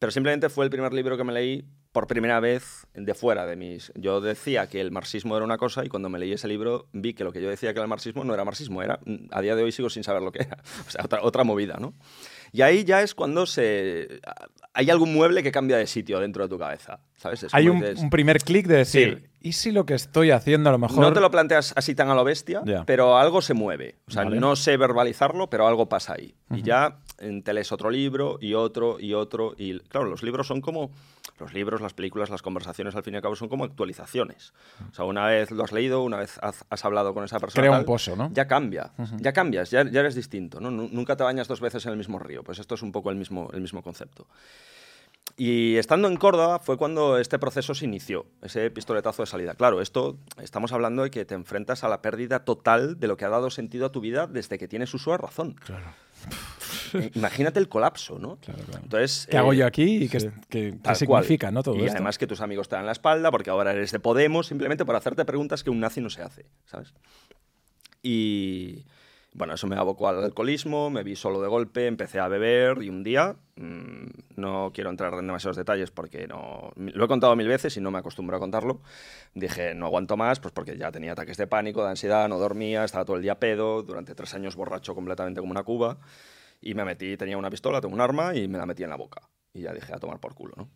Pero simplemente fue el primer libro que me leí por primera vez de fuera de mis... Yo decía que el marxismo era una cosa y cuando me leí ese libro vi que lo que yo decía que era el marxismo no era marxismo, era... A día de hoy sigo sin saber lo que era. O sea, otra, otra movida, ¿no? Y ahí ya es cuando se... Hay algún mueble que cambia de sitio dentro de tu cabeza, ¿sabes? Es Hay un, dices, un primer clic de decir, ¿y si lo que estoy haciendo a lo mejor... no te lo planteas así tan a lo bestia, pero algo se mueve. O sea, Vale. no sé verbalizarlo, pero algo pasa ahí. Y ya te lees otro libro y otro y otro. Y claro, los libros son como. Los libros, las películas, las conversaciones, al fin y al cabo, son como actualizaciones. O sea, una vez lo has leído, una vez has, has hablado con esa persona. Crea un pozo, ¿no? Ya cambia. Ya cambias, ya, ya eres distinto. Nunca te bañas dos veces en el mismo río. Pues esto es un poco el mismo, el mismo concepto. Y estando en Córdoba fue cuando este proceso se inició, ese pistoletazo de salida. Claro, esto estamos hablando de que te enfrentas a la pérdida total de lo que ha dado sentido a tu vida desde que tienes uso de razón. Claro. Imagínate el colapso, ¿no? Claro, claro. Entonces, ¿Qué hago eh, yo aquí y qué, sí. qué- cual. ¿no? todo y esto? además que tus amigos te dan la espalda porque ahora eres de Podemos simplemente por hacerte preguntas que un nazi no se hace, ¿sabes? Y bueno, eso me abocó al alcoholismo, me vi solo de golpe, empecé a beber y un día, mm, no quiero entrar en demasiados detalles porque no, lo he contado mil veces y no me acostumbro a contarlo, dije no aguanto más, pues porque ya tenía ataques de pánico, de ansiedad, no dormía, estaba todo el día pedo, durante tres años borracho completamente como una cuba y me metí, tenía una pistola, tengo un arma y me la metí en la boca y ya dije a tomar por culo, ¿no?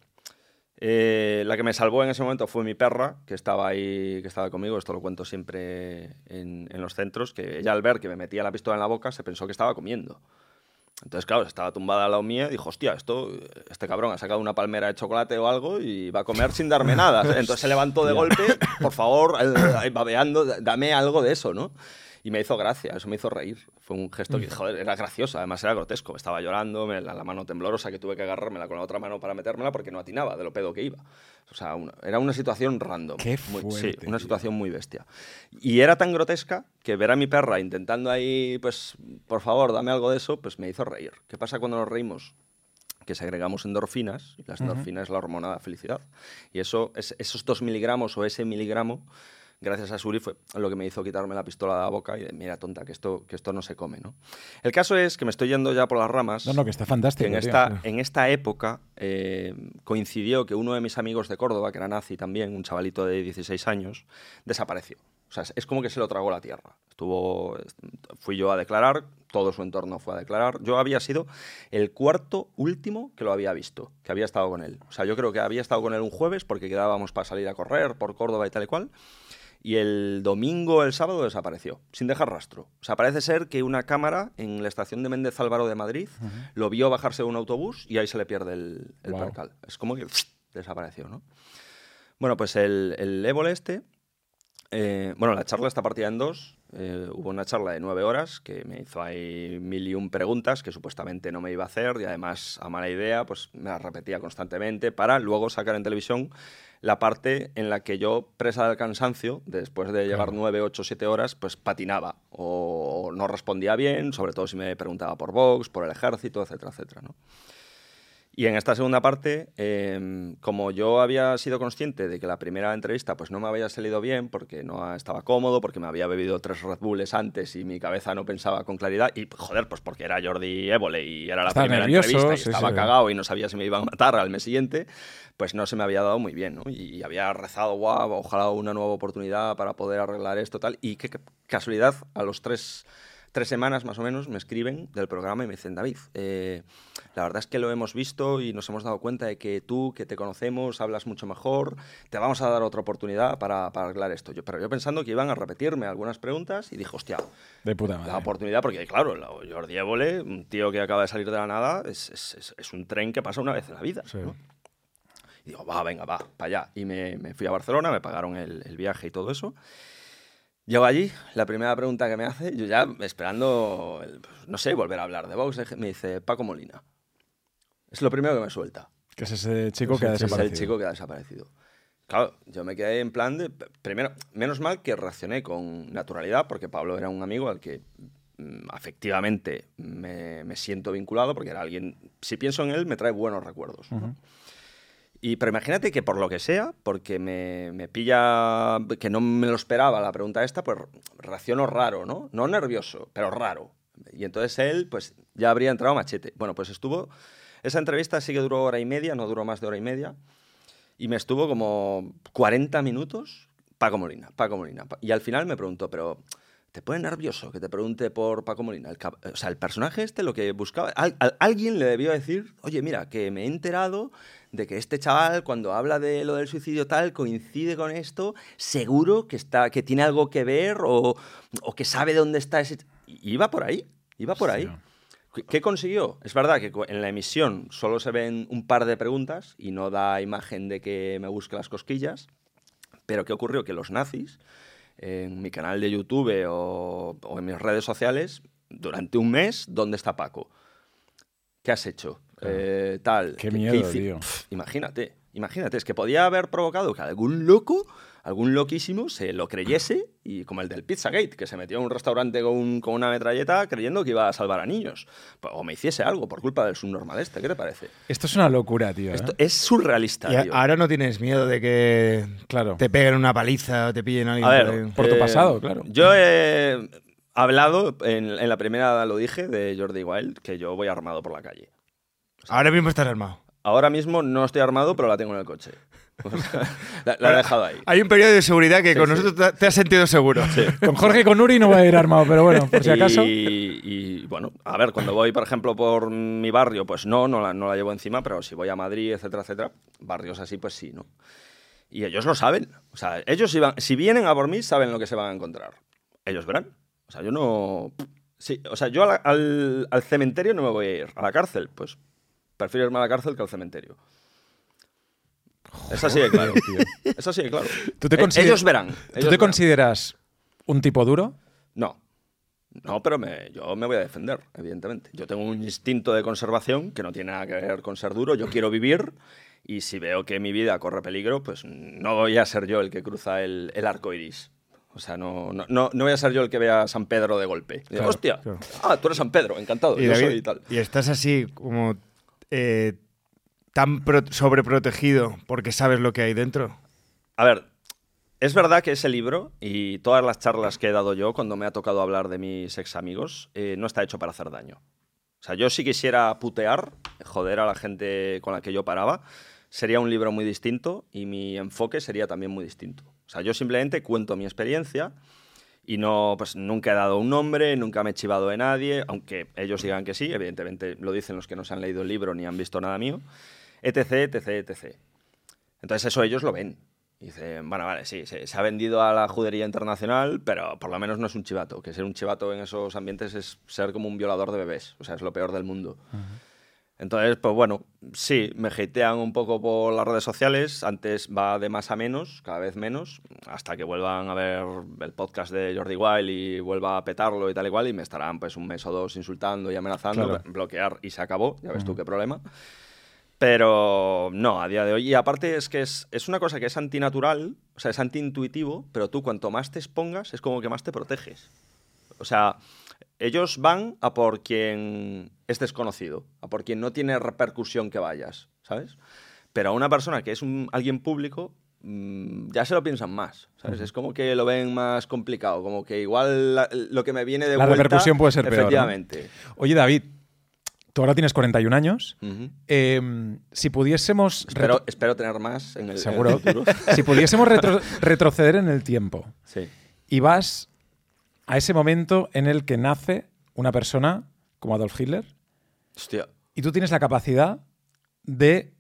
Eh, la que me salvó en ese momento fue mi perra, que estaba ahí, que estaba conmigo, esto lo cuento siempre en, en los centros, que ella al ver que me metía la pistola en la boca se pensó que estaba comiendo. Entonces, claro, estaba tumbada al lado mía y dijo, hostia, esto, este cabrón ha sacado una palmera de chocolate o algo y va a comer sin darme nada. Entonces se levantó de golpe, por favor, eh, babeando, dame algo de eso, ¿no? Y me hizo gracia, eso me hizo reír. Fue un gesto que, joder, era gracioso, además era grotesco. Estaba llorando, me- la, la mano temblorosa que tuve que agarrármela con la otra mano para metérmela porque no atinaba de lo pedo que iba. O sea, una- era una situación random. Qué Muy- sí, fuerte, una tío. situación muy bestia. Y era tan grotesca que ver a mi perra intentando ahí, pues, por favor, dame algo de eso, pues me hizo reír. ¿Qué pasa cuando nos reímos? que segregamos endorfinas, y las endorfinas es la hormona de la felicidad. Y eso, es, esos dos miligramos o ese miligramo, gracias a Suri, fue lo que me hizo quitarme la pistola de la boca y de, mira, tonta, que esto, que esto no se come, ¿no? El caso es que me estoy yendo ya por las ramas. No, no, que está que fantástico. en tío. esta, en esta época eh, coincidió que uno de mis amigos de Córdoba, que era nazi también, un chavalito de 16 años, desapareció. O sea, es- es como que se lo tragó la tierra. Estuvo, fui yo a declarar, todo su entorno fue a declarar. Yo había sido el cuarto último que lo había visto, que había estado con él. O sea, yo creo que había estado con él un jueves porque quedábamos para salir a correr por Córdoba y tal y cual. Y el domingo, el sábado desapareció, sin dejar rastro. O sea, parece ser que una cámara en la estación de Méndez Álvaro de Madrid lo vio bajarse de un autobús y ahí se le pierde el, el percal. Es como que desapareció, ¿no? Bueno, pues el, el ébole este, eh, bueno, la charla está partida en dos. Eh, hubo una charla de nueve horas que me hizo ahí mil y un preguntas que supuestamente no me iba a hacer y además, a mala idea, pues me las repetía constantemente para luego sacar en televisión la parte en la que yo, presa del cansancio, después de llevar nueve, ocho, siete horas, pues patinaba o no respondía bien, sobre todo si me preguntaba por Vox, por el ejército, etcétera, etcétera, ¿no? Y en esta segunda parte, eh, como yo había sido consciente de que la primera entrevista pues no me había salido bien porque no estaba cómodo, porque me había bebido tres Red Bulls antes y mi cabeza no pensaba con claridad, y joder, pues porque era Jordi Évole y era la Estaba primera nervioso, entrevista y sí, estaba sí. cagado y no sabía si me iban a matar al mes siguiente, pues no se me había dado muy bien, ¿no? Y había rezado, guau, ojalá una nueva oportunidad para poder arreglar esto, tal, y qué ca- casualidad, a los tres tres semanas más o menos me escriben del programa y me dicen, David, eh, la verdad es que lo hemos visto y nos hemos dado cuenta de que tú, que te conocemos, hablas mucho mejor, te vamos a dar otra oportunidad para, para arreglar esto. Yo, pero yo pensando que iban a repetirme algunas preguntas y dije, hostia, De puta madre. la oportunidad, porque claro, la- Jordi Évole, un tío que acaba de salir de la nada, es, es- es- es un tren que pasa una vez en la vida. Sí. ¿no? Y digo, va, venga, va, para allá. Y me, me fui a Barcelona, me pagaron el, el viaje y todo eso. Llego allí, la primera pregunta que me hace, yo ya esperando, el- no sé, volver a hablar de Vox, me dice Paco Molina. Es lo primero que me suelta. Que es ese chico que ha Es el desaparecido. chico que ha desaparecido. Claro, yo me quedé en plan de. Primero, menos mal que reaccioné con naturalidad, porque Pablo era un amigo al que mm, afectivamente me, me siento vinculado, porque era alguien. Si pienso en él, me trae buenos recuerdos. ¿no? Y, pero imagínate que por lo que sea, porque me, me pilla que no me lo esperaba la pregunta esta, pues reacciono raro, ¿no? No nervioso, pero raro. Y entonces él, pues ya habría entrado machete. Bueno, pues estuvo. Esa entrevista sí que duró hora y media, no duró más de hora y media. Y me estuvo como 40 minutos Paco Molina, Paco Molina. Y al final me preguntó, pero ¿te pone nervioso que te pregunte por Paco Molina? El o sea, el personaje este lo que buscaba... al- al- alguien le debió decir, oye, mira, que me he enterado de que este chaval cuando habla de lo del suicidio tal coincide con esto, seguro que, está, que tiene algo que ver o, o que sabe dónde está ese... Iba por ahí, iba por ahí. ¿Qué- ¿Qué consiguió? Es verdad que en la emisión solo se ven un par de preguntas y no da imagen de que me busque las cosquillas, pero ¿qué ocurrió? Que los nazis, en mi canal de YouTube o, o en mis redes sociales, durante un mes, ¿dónde está Paco? ¿Qué has hecho? Eh, tal. Qué ¿Qué- miedo, tío. Imagínate, imagínate, es que podía haber provocado que algún loco, algún loquísimo, se lo creyese, y como el del Pizzagate, que se metió en un restaurante con, un- con una metralleta creyendo que iba a salvar a niños. Pues, O me hiciese algo por culpa del subnormal este, ¿qué te parece? Esto es una locura, tío. ¿eh? Esto es surrealista, Y a- tío. ahora no tienes miedo de que Claro. te peguen una paliza o te pillen a alguien. A por ver? Por tu eh, pasado, claro. Yo he hablado, en, en la primera lo dije, de Jordi Wild, que yo voy armado por la calle. ahora mismo estás armado. Ahora mismo no estoy armado, pero la tengo en el coche. O sea, la, la he dejado ahí. Hay un periodo de seguridad que Sí, con sí. nosotros te- has sentido seguro. Con Jorge y con Uri no va a ir armado, pero bueno, por si acaso. Y, y, bueno, a ver, cuando voy, por ejemplo, por mi barrio, pues no, no la, no la llevo encima, pero si voy a Madrid, etcétera, etcétera, barrios así, pues sí, ¿no? Y ellos lo saben. O sea, ellos si, van- si vienen a por mí, saben lo que se van a encontrar. Ellos verán. O sea, yo no... Sí, o sea, yo al cementerio no me voy a ir. A la cárcel, pues prefiero irme a la cárcel que al cementerio. Es así de claro. Es así de claro. ¿Tú te Eh, consider- ellos verán. ¿Tú te verán. consideras un tipo duro? No. No, pero me- yo me voy a defender, evidentemente. Yo tengo un instinto de conservación que no tiene nada que ver con ser duro. Yo quiero vivir y si veo que mi vida corre peligro, pues no voy a ser yo el que cruza el, el arco iris. O sea, no, no, no, no voy a ser yo el que vea a San Pedro de golpe. Y digo, Claro, Hostia, claro. ah, tú eres San Pedro, encantado. Y, yo David, soy tal. y estás así como eh, tan pro- sobreprotegido porque sabes lo que hay dentro. A ver, es verdad que ese libro y todas las charlas que he dado yo cuando me ha tocado hablar de mis ex amigos eh, no está hecho para hacer daño. O sea, yo si quisiera putear, joder a la gente con la que yo paraba, sería un libro muy distinto y mi enfoque sería también muy distinto. O sea, yo simplemente cuento mi experiencia y no, pues nunca he dado un nombre, nunca me he chivado de nadie, aunque ellos digan que sí, evidentemente lo dicen los que no se han leído el libro ni han visto nada mío, etc, etc, etc. Entonces eso ellos lo ven. Dicen, bueno, vale, sí, se, se ha vendido a la judería internacional, pero por lo menos no es un chivato. Que ser un chivato en esos ambientes es ser como un violador de bebés. O sea, es lo peor del mundo. Entonces, pues bueno, sí, me hatean un poco por las redes sociales. Antes va de más a menos, cada vez menos, hasta que vuelvan a ver el podcast de Jordi Wild y vuelva a petarlo y tal y cual, y me estarán pues un mes o dos insultando y amenazando, Claro. bloquear y se acabó. Ya ves tú qué problema. Pero no, a día de hoy. Y aparte es que es, es una cosa que es antinatural, o sea, es antiintuitivo, pero tú cuanto más te expongas es como que más te proteges. O sea, ellos van a por quien es desconocido, a por quien no tiene repercusión que vayas, ¿sabes? Pero a una persona que es un, alguien público, mm, ya se lo piensan más, ¿sabes? Es como que lo ven más complicado, como que igual la- lo que me viene de La vuelta... repercusión puede ser peor. Oye, David, tú ahora tienes 41 años. Eh, si pudiésemos. Espero, espero tener más en el, en el Seguro. futuro. si pudiésemos retro- retroceder en el tiempo Sí. y vas a ese momento en el que nace una persona como Adolf Hitler Hostia. y tú tienes la capacidad de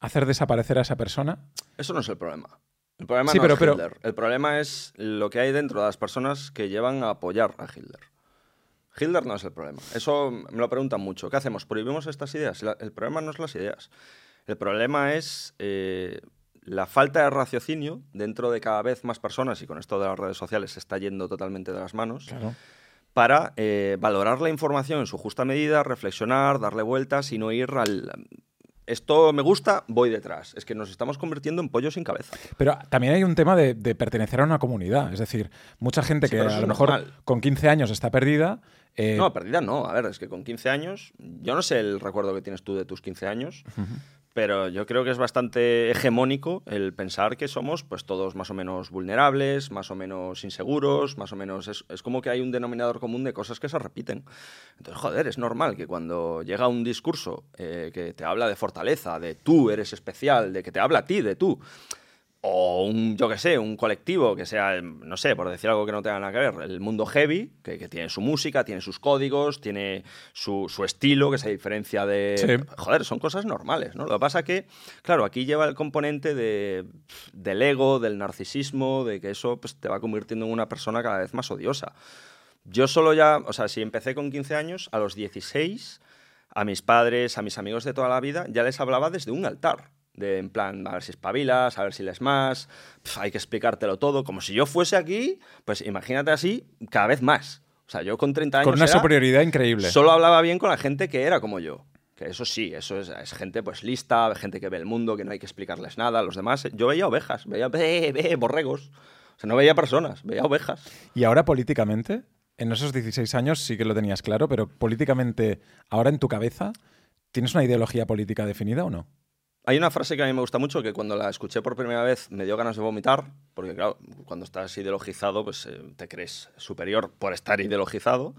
hacer desaparecer a esa persona. Eso no es el problema. El problema Sí, no pero- es pero- Hitler. El problema es lo que hay dentro de las personas que llevan a apoyar a Hitler. Hitler no es el problema. Eso me lo preguntan mucho. ¿Qué hacemos? ¿Prohibimos estas ideas? El problema no es las ideas. El problema es eh, la falta de raciocinio dentro de cada vez más personas, y con esto de las redes sociales se está yendo totalmente de las manos, Claro. para eh, valorar la información en su justa medida, reflexionar, darle vueltas y no ir al... Esto me gusta, voy detrás. Es que nos estamos convirtiendo en pollos sin cabeza. Pero también hay un tema de, de pertenecer a una comunidad. Es decir, mucha gente Sí, que a lo mejor normal. con 15 años está perdida. eh, No, perdida no. A ver, es que con 15 años, yo no sé el recuerdo que tienes tú de tus 15 años, pero yo creo que es bastante hegemónico el pensar que somos pues todos más o menos vulnerables, más o menos inseguros, más o menos es, es, como que hay un denominador común de cosas que se repiten. Entonces, joder, es normal que cuando llega un discurso eh, que te habla de fortaleza, de tú eres especial, de que te habla a ti, de tú, o un, yo qué sé, un colectivo que sea, no sé, por decir algo que no tenga nada que ver, el mundo heavy, que, que tiene su música, tiene sus códigos, tiene su, su, estilo, que se diferencia de... Sí. Joder, son cosas normales, ¿no? Lo que pasa que, claro, aquí lleva el componente de, del ego, del narcisismo, de que eso pues, te va convirtiendo en una persona cada vez más odiosa. Yo solo ya, o sea, si empecé con 15 años, a los 16, a mis padres, a mis amigos de toda la vida, ya les hablaba desde un altar de en plan, a ver si espabilas, a ver si les más, hay que explicártelo todo, como si yo fuese aquí, pues imagínate así, cada vez más. O sea, yo con 30 años... Con una era, superioridad increíble. Solo hablaba bien con la gente que era como yo. Que eso sí, eso es, es, gente pues lista, gente que ve el mundo, que no hay que explicarles nada. Los demás, yo veía ovejas, veía ve, ve, borregos. O sea, no veía personas, veía ovejas. Y ahora políticamente, en esos 16 años sí que lo tenías claro, pero políticamente, ahora en tu cabeza, ¿tienes una ideología política definida o no? Hay una frase que a mí me gusta mucho que cuando la escuché por primera vez me dio ganas de vomitar, porque claro, cuando estás ideologizado pues eh, te crees superior por estar ideologizado,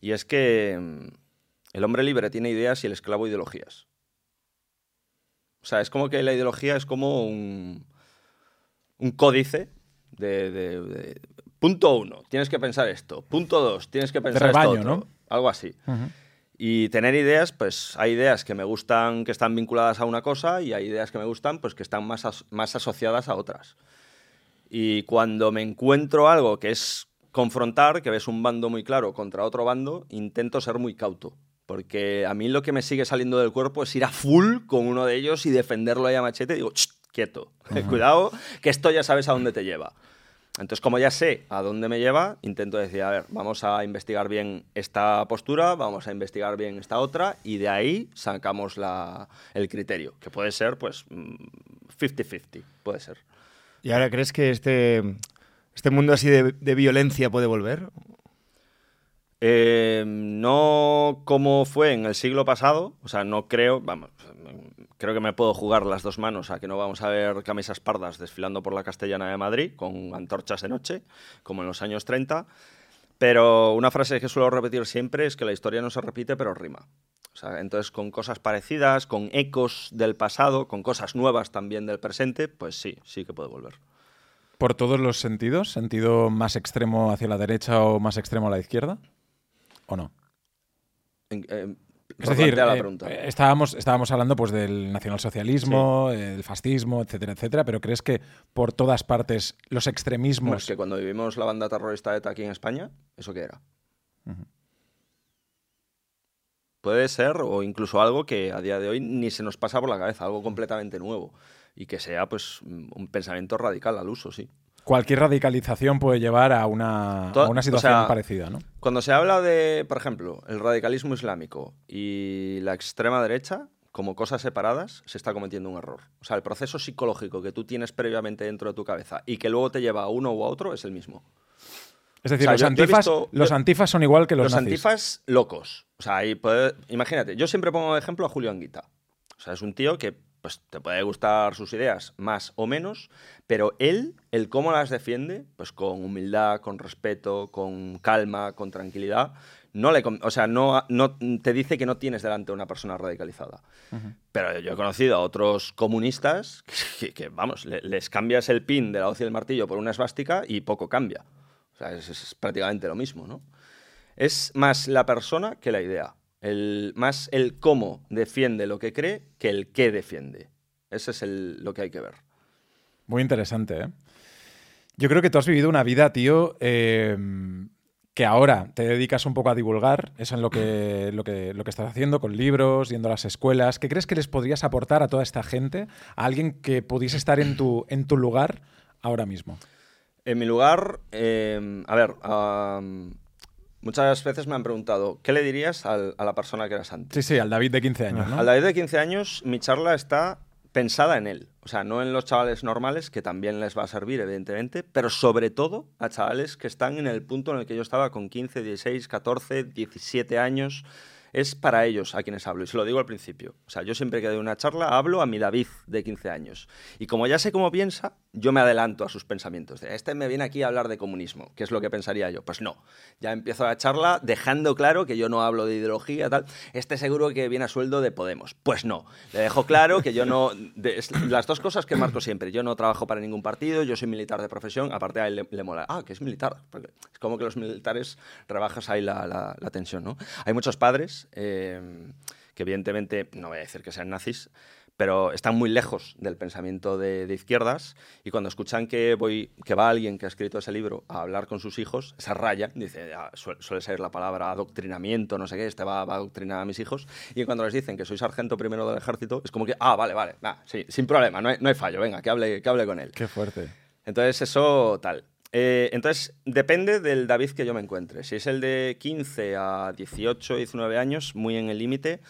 y es que mm, el hombre libre tiene ideas y el esclavo ideologías. O sea, es como que la ideología es como un, un códice de, de, de, Punto uno, tienes que pensar esto. Punto dos, tienes que pensar rebaño, esto otro. ¿no? Algo así. Uh -huh. Y tener ideas, pues hay ideas que me gustan que están vinculadas a una cosa y hay ideas que me gustan pues que están más, as más asociadas a otras. Y cuando me encuentro algo que es confrontar, que ves un bando muy claro contra otro bando, intento ser muy cauto. Porque a mí lo que me sigue saliendo del cuerpo es ir a full con uno de ellos y defenderlo ahí a machete. Y digo, quieto, uh -huh. cuidado, que esto ya sabes a dónde te lleva. Entonces, como ya sé a dónde me lleva, intento decir, a ver, vamos a investigar bien esta postura, vamos a investigar bien esta otra, y de ahí sacamos la, el criterio, que puede ser, pues, 50-50, puede ser. ¿Y ahora crees que este, este mundo así de, de violencia puede volver? Eh, no como fue en el siglo pasado, o sea, no creo, vamos, creo que me puedo jugar las dos manos a que no vamos a ver camisas pardas desfilando por la Castellana de Madrid con antorchas de noche, como en los años 30. Pero una frase que suelo repetir siempre es que la historia no se repite, pero rima. O sea, entonces, con cosas parecidas, con ecos del pasado, con cosas nuevas también del presente, pues sí, sí que puede volver. ¿Por todos los sentidos? ¿Sentido más extremo hacia la derecha o más extremo a la izquierda? ¿O no? En, eh, es decir, eh, estábamos, estábamos hablando pues, del nacionalsocialismo, sí. el fascismo, etcétera, etcétera, pero ¿crees que por todas partes los extremismos... Bueno, es que cuando vivimos la banda terrorista ETA aquí en España, ¿eso qué era? Uh -huh. Puede ser, o incluso algo que a día de hoy ni se nos pasa por la cabeza, algo completamente nuevo, y que sea pues un pensamiento radical al uso, sí cualquier radicalización puede llevar a una, a una situación o sea, parecida, ¿no? Cuando se habla de, por ejemplo, el radicalismo islámico y la extrema derecha como cosas separadas, se está cometiendo un error. O sea, el proceso psicológico que tú tienes previamente dentro de tu cabeza y que luego te lleva a uno u a otro es el mismo. Es decir, o sea, los, antifas, visto, los yo, antifas son igual que los Los nazis. antifas locos. O sea, ahí puede, imagínate, yo siempre pongo de ejemplo a Julio Anguita. O sea, es un tío que pues te puede gustar sus ideas más o menos, pero él, el cómo las defiende, pues con humildad, con respeto, con calma, con tranquilidad, no le, o sea, no, no te dice que no tienes delante a una persona radicalizada. Uh -huh. Pero yo he conocido a otros comunistas que, que vamos, le, les cambias el pin de la hoz y el martillo por una esvástica y poco cambia. O sea, es, es prácticamente lo mismo, ¿no? Es más la persona que la idea. El, más el cómo defiende lo que cree que el qué defiende. Ese es el, lo que hay que ver. Muy interesante, ¿eh? Yo creo que tú has vivido una vida, tío, eh, que ahora te dedicas un poco a divulgar. Eso es lo que, lo, que, lo que estás haciendo con libros, yendo a las escuelas. ¿Qué crees que les podrías aportar a toda esta gente? A alguien que pudiese estar en tu, en tu lugar ahora mismo. En mi lugar, eh, a ver, um, Muchas veces me han preguntado, ¿qué le dirías al, a la persona que eras antes? Sí, sí, al David de 15 años. ¿no? Al David de 15 años, mi charla está pensada en él. O sea, no en los chavales normales, que también les va a servir, evidentemente, pero sobre todo a chavales que están en el punto en el que yo estaba con 15, 16, 14, 17 años, es para ellos a quienes hablo. Y se lo digo al principio. O sea, yo siempre que doy una charla hablo a mi David de 15 años. Y como ya sé cómo piensa, yo me adelanto a sus pensamientos. Este me viene aquí a hablar de comunismo. ¿Qué es lo que pensaría yo? Pues no. Ya empiezo la charla dejando claro que yo no hablo de ideología, tal. Este seguro que viene a sueldo de Podemos. Pues no. Le dejo claro que yo no... las dos cosas que marco siempre. Yo no trabajo para ningún partido, yo soy militar de profesión. Aparte a él le, mola. Ah, que es militar. es como que los militares rebajas ahí la, la tensión, ¿no? Hay muchos padres eh, que evidentemente, no voy a decir que sean nazis, pero están muy lejos del pensamiento de, izquierdas y cuando escuchan que, voy, que va alguien que ha escrito ese libro a hablar con sus hijos, se raya, dice, suele, ser la palabra adoctrinamiento, no sé qué, este va, a adoctrinar a mis hijos, y cuando les dicen que soy sargento primero del ejército, es como que, ah, vale, vale, sí, sin problema, no hay, no hay, fallo, venga, que hable, que hable con él. Qué fuerte. Entonces eso tal. Eh, entonces, depende del David que yo me encuentre. Si es el de 15 a 18, 19 años, muy en el límite,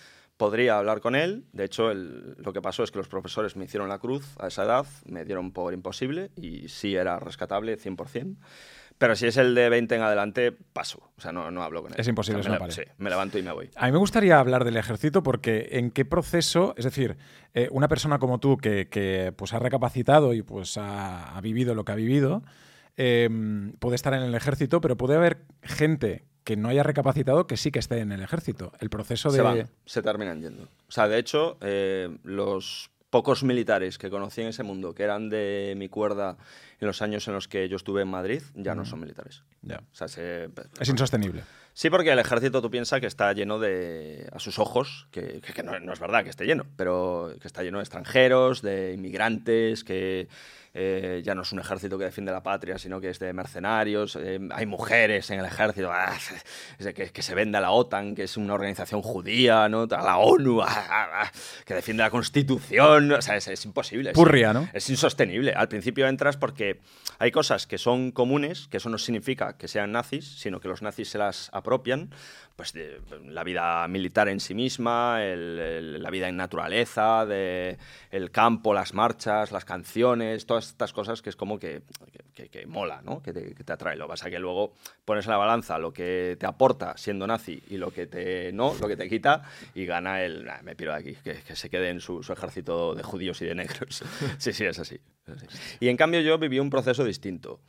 podría hablar con él. De hecho, lo que pasó es que los profesores me hicieron la cruz a esa edad, me dieron por imposible y sí era rescatable 100%. Pero si es el de 20 en adelante, paso. O sea, no, no hablo con él. Es imposible, me, Sí, me levanto y me voy. A mí me gustaría hablar del ejército porque en qué proceso, es decir, eh, una persona como tú que, pues, ha recapacitado y pues ha vivido lo que ha vivido, Em, puede estar en el ejército, pero puede haber gente que no haya recapacitado que sí que esté en el ejército. El proceso de... Se van, se terminan yendo. O sea, de hecho, eh, los pocos militares que conocí en ese mundo, que eran de mi cuerda en los años en los que yo estuve en Madrid, ya no son militares. Ya. O sea, es insostenible. Sí, porque el ejército tú piensas que está lleno de, a sus ojos, que, no, es verdad que esté lleno, pero que está lleno de extranjeros, de inmigrantes, que eh, ya no es un ejército que defiende la patria, sino que es de mercenarios, eh, hay mujeres en el ejército, ah, que, se vende a la OTAN, que es una organización judía, ¿no? a la ONU, ah, ah, que defiende la Constitución, o sea, es, imposible. Purria, ¿no? Es insostenible. Al principio entras porque hay cosas que son comunes, que eso no significa que sean nazis, sino que los nazis se las apropian, pues de la vida militar en sí misma, la vida en naturaleza, de el campo, las marchas, las canciones, todas estas cosas que es como que, que, mola, ¿no? Que te, que te, atrae. Lo que pasa es que luego pones en la balanza lo que te aporta siendo nazi y lo que te no, lo que te quita y gana el, me piro de aquí, que, se quede en su, ejército de judíos y de negros. sí, sí, es así. Y en cambio yo viví un proceso distinto.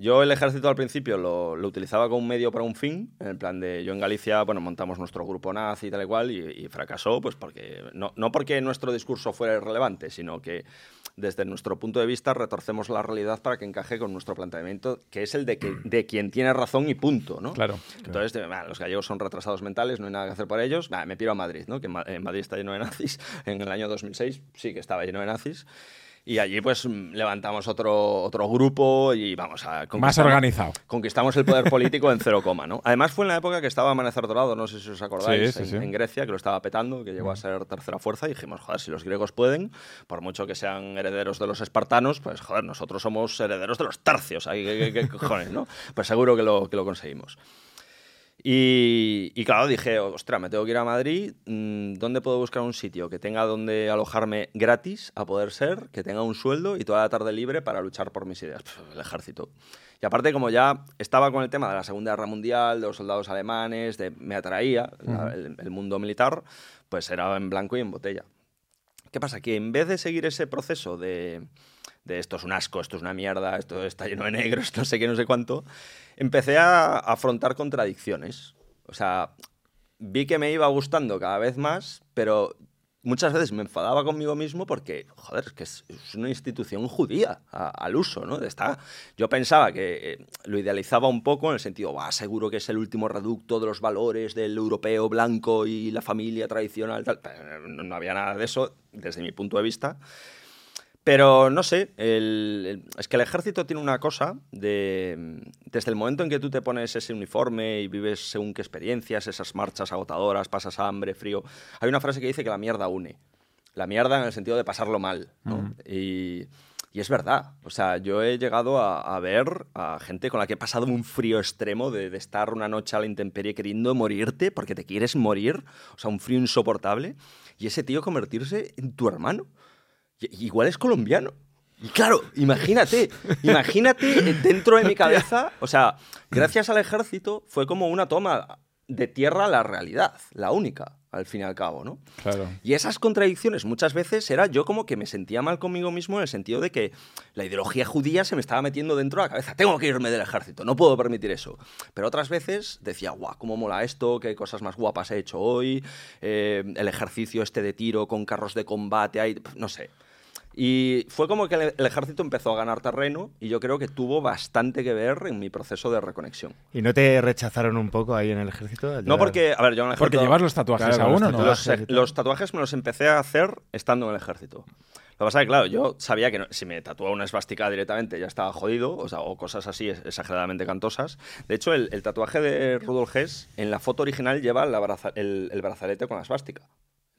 Yo el ejército al principio lo, utilizaba como un medio para un fin, en el plan de yo en Galicia, bueno, montamos nuestro grupo nazi y tal y cual, y, fracasó, pues porque, no, no, porque nuestro discurso fuera irrelevante, sino que desde nuestro punto de vista retorcemos la realidad para que encaje con nuestro planteamiento, que es el de, que, de quien tiene razón y punto, ¿no? Claro. Entonces, los gallegos son retrasados mentales, no hay nada que hacer por ellos, me piro a Madrid, ¿no? Que en Madrid está lleno de nazis, en el año 2006 sí que estaba lleno de nazis, y allí pues levantamos otro, otro grupo y vamos a... Más organizado. Conquistamos el poder político en cero coma, ¿no? Además fue en la época que estaba Amanecer Dorado, no sé si os acordáis, en, Grecia, que lo estaba petando, que llegó a mm. ser tercera fuerza y dijimos, joder, si los griegos pueden, por mucho que sean herederos de los espartanos, pues joder, nosotros somos herederos de los tercios, ¿qué, qué, cojones, no? Pues seguro que lo, que lo conseguimos. Y, claro, dije, ostras, me tengo que ir a Madrid, mm, ¿dónde puedo buscar un sitio que tenga donde alojarme gratis, a poder ser, que tenga un sueldo y toda la tarde libre para luchar por mis ideas? el ejército. Y aparte, como ya estaba con el tema de la Segunda Guerra Mundial, de los soldados alemanes, de, me atraía el, mundo militar, pues era en blanco y en botella. ¿Qué pasa? Que en vez de seguir ese proceso de, de esto es un asco, esto es una mierda, esto está lleno de negros, no sé qué, no sé cuánto, empecé a afrontar contradicciones. O sea, vi que me iba gustando cada vez más, pero muchas veces me enfadaba conmigo mismo porque, joder, es que es, una institución judía al uso, ¿no? Está, yo pensaba que eh, lo idealizaba un poco en el sentido, va, seguro que es el último reducto de los valores del europeo blanco y la familia tradicional, tal. no había nada de eso desde mi punto de vista. Pero no sé, es que el ejército tiene una cosa de. Desde el momento en que tú te pones ese uniforme y vives según qué experiencias, esas marchas agotadoras, pasas hambre, frío. Hay una frase que dice que la mierda une. La mierda en el sentido de pasarlo mal. y, es verdad. O sea, yo he llegado a, ver a gente con la que he pasado un frío extremo de, de estar una noche a la intemperie queriendo morirte porque te quieres morir. O sea, un frío insoportable. Y ese tío convertirse en tu hermano. Igual es colombiano. Y claro, imagínate, imagínate dentro de mi cabeza, o sea, gracias al ejército fue como una toma. de tierra la realidad, la única, al fin y al cabo, ¿no? Claro. Y esas contradicciones muchas veces era yo como que me sentía mal conmigo mismo en el sentido de que la ideología judía se me estaba metiendo dentro de la cabeza. Tengo que irme del ejército, no puedo permitir eso. Pero otras veces decía, guau, cómo mola esto, qué cosas más guapas he hecho hoy, eh, el ejercicio este de tiro con carros de combate, no sé. Y fue como que el, el ejército empezó a ganar terreno y yo creo que tuvo bastante que ver en mi proceso de reconexión. ¿Y no te rechazaron un poco ahí en el ejército? No porque, a ver, yo en el ejército... Porque llevas los tatuajes Claro, aún, los ¿o no? Los, tatuajes los me los empecé a hacer estando en el ejército. Lo que pasa es que, claro, yo sabía que no- si me tatuaba una esvástica directamente ya estaba jodido, o, sea, o cosas así exageradamente cantosas. De hecho, el, el tatuaje de Rudolf Hess, en la foto original lleva la braza- el, el brazalete con la esvástica.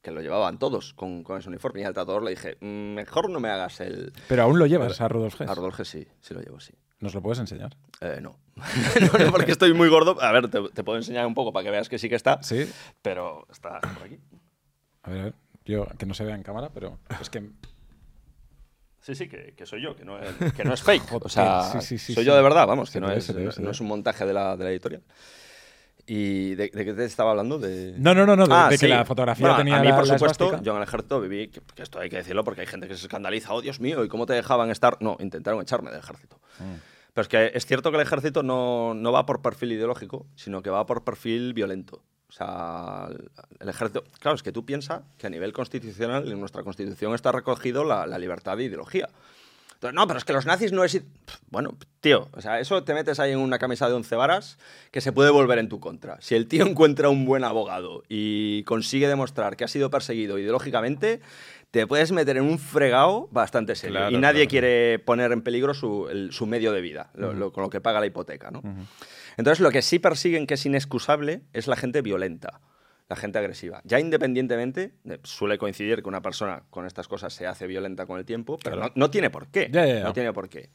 Que lo llevaban todos con, con ese uniforme. Y al tatuador le dije, "Mm, mejor no me hagas el... Pero aún lo llevas a Rudolf Hess. A Rudolf Hess sí, sí lo llevo, sí. ¿Nos lo puedes enseñar? Eh, no. no, no, porque estoy muy gordo. A ver, te, te puedo enseñar un poco para que veas que sí que está. Sí. Pero está por aquí. A ver, a ver. Yo, que no se vea en cámara, pero es que... Sí, sí, que, que soy yo, que no es, que no es fake. Joder, o sea, sí, sí, sí, soy yo de verdad, vamos, que no, es, no es un montaje de la, de la editorial. ¿Y de, de qué te estaba hablando? De... No, no, no, no, de, Ah, de que la fotografía Bueno, tenía A mí, la, por la supuesto, esvástica. yo en el ejército viví, que, que esto hay que decirlo porque hay gente que se escandaliza, oh Dios mío, ¿y cómo te dejaban estar? No, intentaron echarme del ejército. Mm. Pero es que es cierto que el ejército no, no va por perfil ideológico, sino que va por perfil violento. O sea, el, el ejército... Claro, es que tú piensas que a nivel constitucional, en nuestra constitución está recogido la, la libertad de ideología. No, pero es que los nazis no es... Bueno, tío, o sea, eso te metes ahí en una camisa de once varas que se puede volver en tu contra. Si el tío encuentra un buen abogado y consigue demostrar que ha sido perseguido ideológicamente, te puedes meter en un fregado bastante serio. Claro, y nadie claro. quiere poner en peligro su, el- su medio de vida, lo- lo- con lo que paga la hipoteca, ¿no? Entonces, lo que sí persiguen que es inexcusable es la gente violenta, la gente agresiva. Ya independientemente, de- suele coincidir que una persona con estas cosas se hace violenta con el tiempo, pero Claro. no, no tiene por qué. No tiene por qué.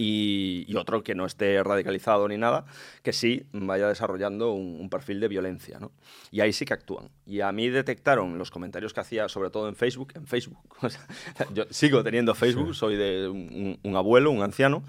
Y, y otro que no esté radicalizado ni nada, que sí vaya desarrollando un, un perfil de violencia, ¿no? Y ahí sí que actúan. Y a mí detectaron los comentarios que hacía, sobre todo en Facebook, en Facebook. O sea, yo sigo teniendo Facebook, soy de un abuelo, un anciano,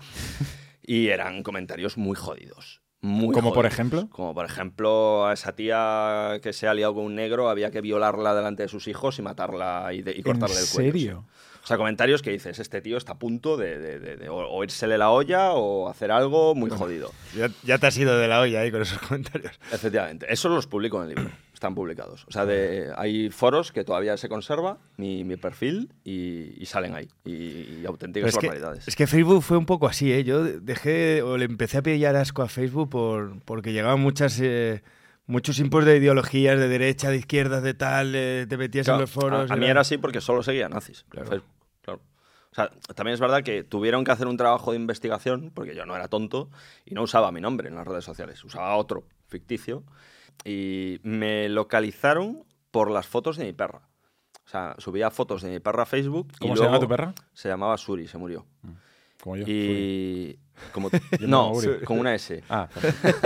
y eran comentarios muy jodidos. Muy ¿Como por ejemplo? Como por ejemplo, a esa tía que se ha liado con un negro había que violarla delante de sus hijos y matarla y, de- y ¿En cortarle el cuello. serio? O sea, comentarios que dices, este tío está a punto de, de- de- de o, o írsele la olla o hacer algo muy jodido. Ya, ya te has ido de la olla ahí con esos comentarios. Efectivamente. Eso los publico en el libro. Están publicados. O sea, de- hay foros que todavía se conserva mi, mi perfil y, y salen ahí. Y, y Pero auténticas es, que, barbaridades. es que Facebook fue un poco así, ¿eh? Yo dejé o le empecé a pillar asco a Facebook por, porque llegaban muchas, eh, muchos impos de ideologías de derecha, de izquierda, de tal, eh, te metías Claro, en los foros. a, a mí era- así porque solo seguía nazis. Claro. Facebook, claro. O sea, también es verdad que tuvieron que hacer un trabajo de investigación, porque yo no era tonto, y no usaba mi nombre en las redes sociales, usaba otro ficticio, y me localizaron por las fotos de mi perra. O sea, subía fotos de mi perra a Facebook. y ¿Cómo se llama tu perra? Se llamaba Suri, se murió. Como yo. Y. Como, no, con una S. Ah,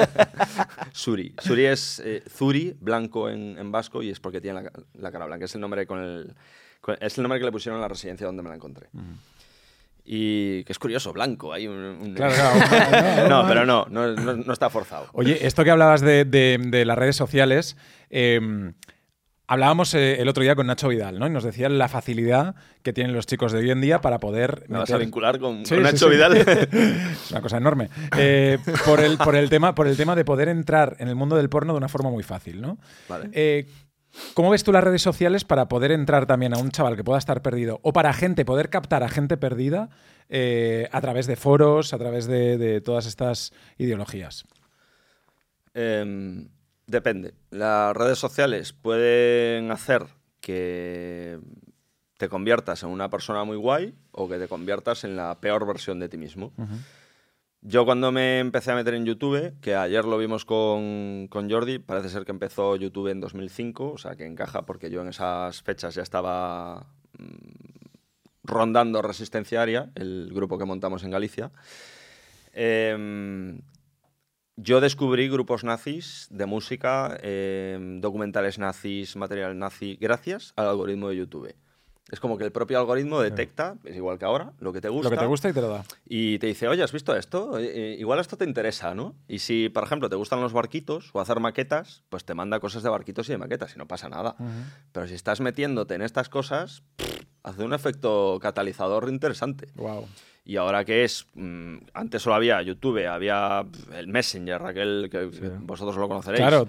Suri. Suri es eh, Zuri, blanco en, en vasco, y es porque tiene la, la cara blanca. Es el nombre con el. con- es el nombre que le pusieron en la residencia donde me la encontré. Y que es curioso, blanco. Hay un, un- claro, claro. no, pero no, no, no- no está forzado. Oye, esto que hablabas de, de- de las redes sociales, eh, hablábamos eh, el otro día con Nacho Vidal, ¿no? Y nos decía la facilidad que tienen los chicos de hoy en día para poder... ¿Me vas a vincular con, Sí, con sí, Nacho sí. Vidal? Es una cosa enorme. Eh, por, el, por, el tema, por el tema de poder entrar en el mundo del porno de una forma muy fácil, ¿no? Vale. Eh, ¿Cómo ves tú las redes sociales para poder entrar también a un chaval que pueda estar perdido o para gente, poder captar a gente perdida eh, a través de foros, a través de, de todas estas ideologías? Em, depende. Las redes sociales pueden hacer que te conviertas en una persona muy guay o que te conviertas en la peor versión de ti mismo. Yo cuando me empecé a meter en YouTube, que ayer lo vimos con, con Jordi, parece ser que empezó YouTube en 2005, o sea que encaja porque yo en esas fechas ya estaba mm, rondando Resistencia Aria, el grupo que montamos en Galicia. Em, yo descubrí grupos nazis de música, em, documentales nazis, material nazi, gracias al algoritmo de YouTube. Es como que el propio algoritmo detecta, es igual que ahora, lo que te gusta. Lo que te gusta y te lo da. Y te dice, oye, ¿has visto esto? Eh, eh, igual esto te interesa, ¿no? Y si, por ejemplo, te gustan los barquitos o hacer maquetas, pues te manda cosas de barquitos y de maquetas y no pasa nada. Pero si estás metiéndote en estas cosas, pff, hace un efecto catalizador interesante. Wow. Y ahora que es, mm, antes solo había YouTube, había el Messenger, aquel que vosotros lo conoceréis. Claro.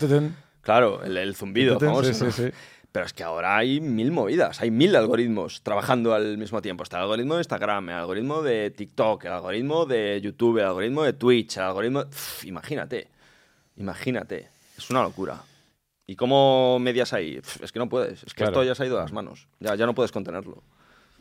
Claro, el, el zumbido famoso. sí, ¿no? sí, sí. Pero es que ahora hay mil movidas, hay mil algoritmos trabajando al mismo tiempo. Está el algoritmo de Instagram, el algoritmo de TikTok, el algoritmo de YouTube, el algoritmo de Twitch, el algoritmo... Imagínate, imagínate. Es una locura. ¿Y cómo medias ahí? Es que no puedes, es que Claro. esto ya se ha ido de las manos. Ya, ya no puedes contenerlo.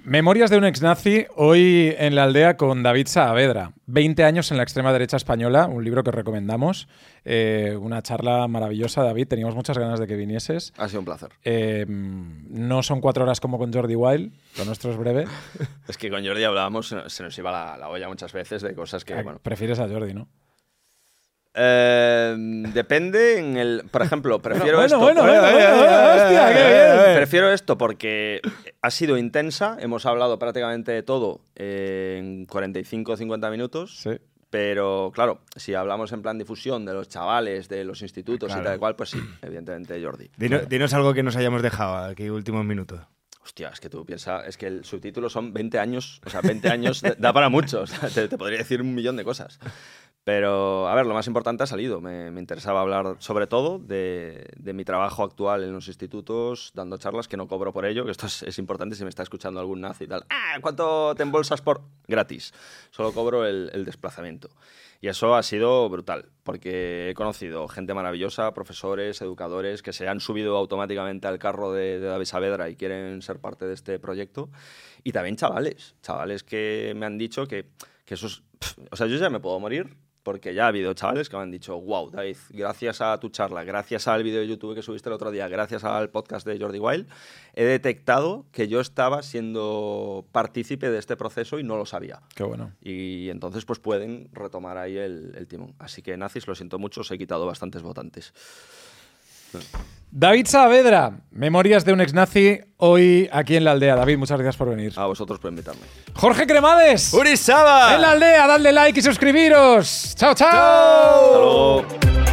Memorias de un ex nazi, hoy en la aldea con David Saavedra. 20 años en la extrema derecha española, un libro que recomendamos. Eh, una charla maravillosa, David. Teníamos muchas ganas de que vinieses. Ha sido un placer. Eh, no son cuatro horas como con Jordi Wild, lo nuestro es breve. Es que con Jordi hablábamos, se nos- iba la, la olla muchas veces de cosas que, Ah, bueno, Prefieres a Jordi, ¿no? Eh, depende en el. Por ejemplo, prefiero bueno, esto. bueno, bueno, bueno, hostia, qué bien. Prefiero esto porque ha sido intensa. Hemos hablado prácticamente de todo en 45 o 50 minutos. Sí. Pero claro, si hablamos en plan difusión de los chavales, de los institutos Claro. y tal y cual, pues sí, evidentemente Jordi. Dino- dinos algo que nos hayamos dejado aquí últimos minutos. Hostia, es que tú piensas, es que el subtítulo son 20 años, o sea, 20 años da- para mucho, o sea, te, te podría decir un millón de cosas. Pero, a ver, lo más importante ha salido. Me, me interesaba hablar sobre todo de, de mi trabajo actual en los institutos, dando charlas, que no cobro por ello, que esto es, es importante si me está escuchando algún nazi y tal. Ah, ¿cuánto te embolsas por...? Gratis. Solo cobro el, el desplazamiento. Y eso ha sido brutal, porque he conocido gente maravillosa, profesores, educadores, que se han subido automáticamente al carro de, de David Saavedra y quieren ser parte de este proyecto. Y también chavales, chavales que me han dicho que, que eso es... o sea, yo ya me puedo morir porque ya ha habido chavales que me han dicho, wow, David, gracias a tu charla, gracias al vídeo de YouTube que subiste el otro día, gracias al podcast de Jordi Wild, he detectado que yo estaba siendo partícipe de este proceso y no lo sabía. Qué bueno. Y entonces pues pueden retomar ahí el, el timón. Así que nazis, lo siento mucho, os he quitado bastantes votantes. David Saavedra, Memorias de un ex nazi, hoy aquí en la aldea. David, muchas gracias por venir. A vosotros por invitarme. Jorge Cremades, ¡Urizaba! en la aldea, dadle like y suscribiros. chao. chao. Hasta luego.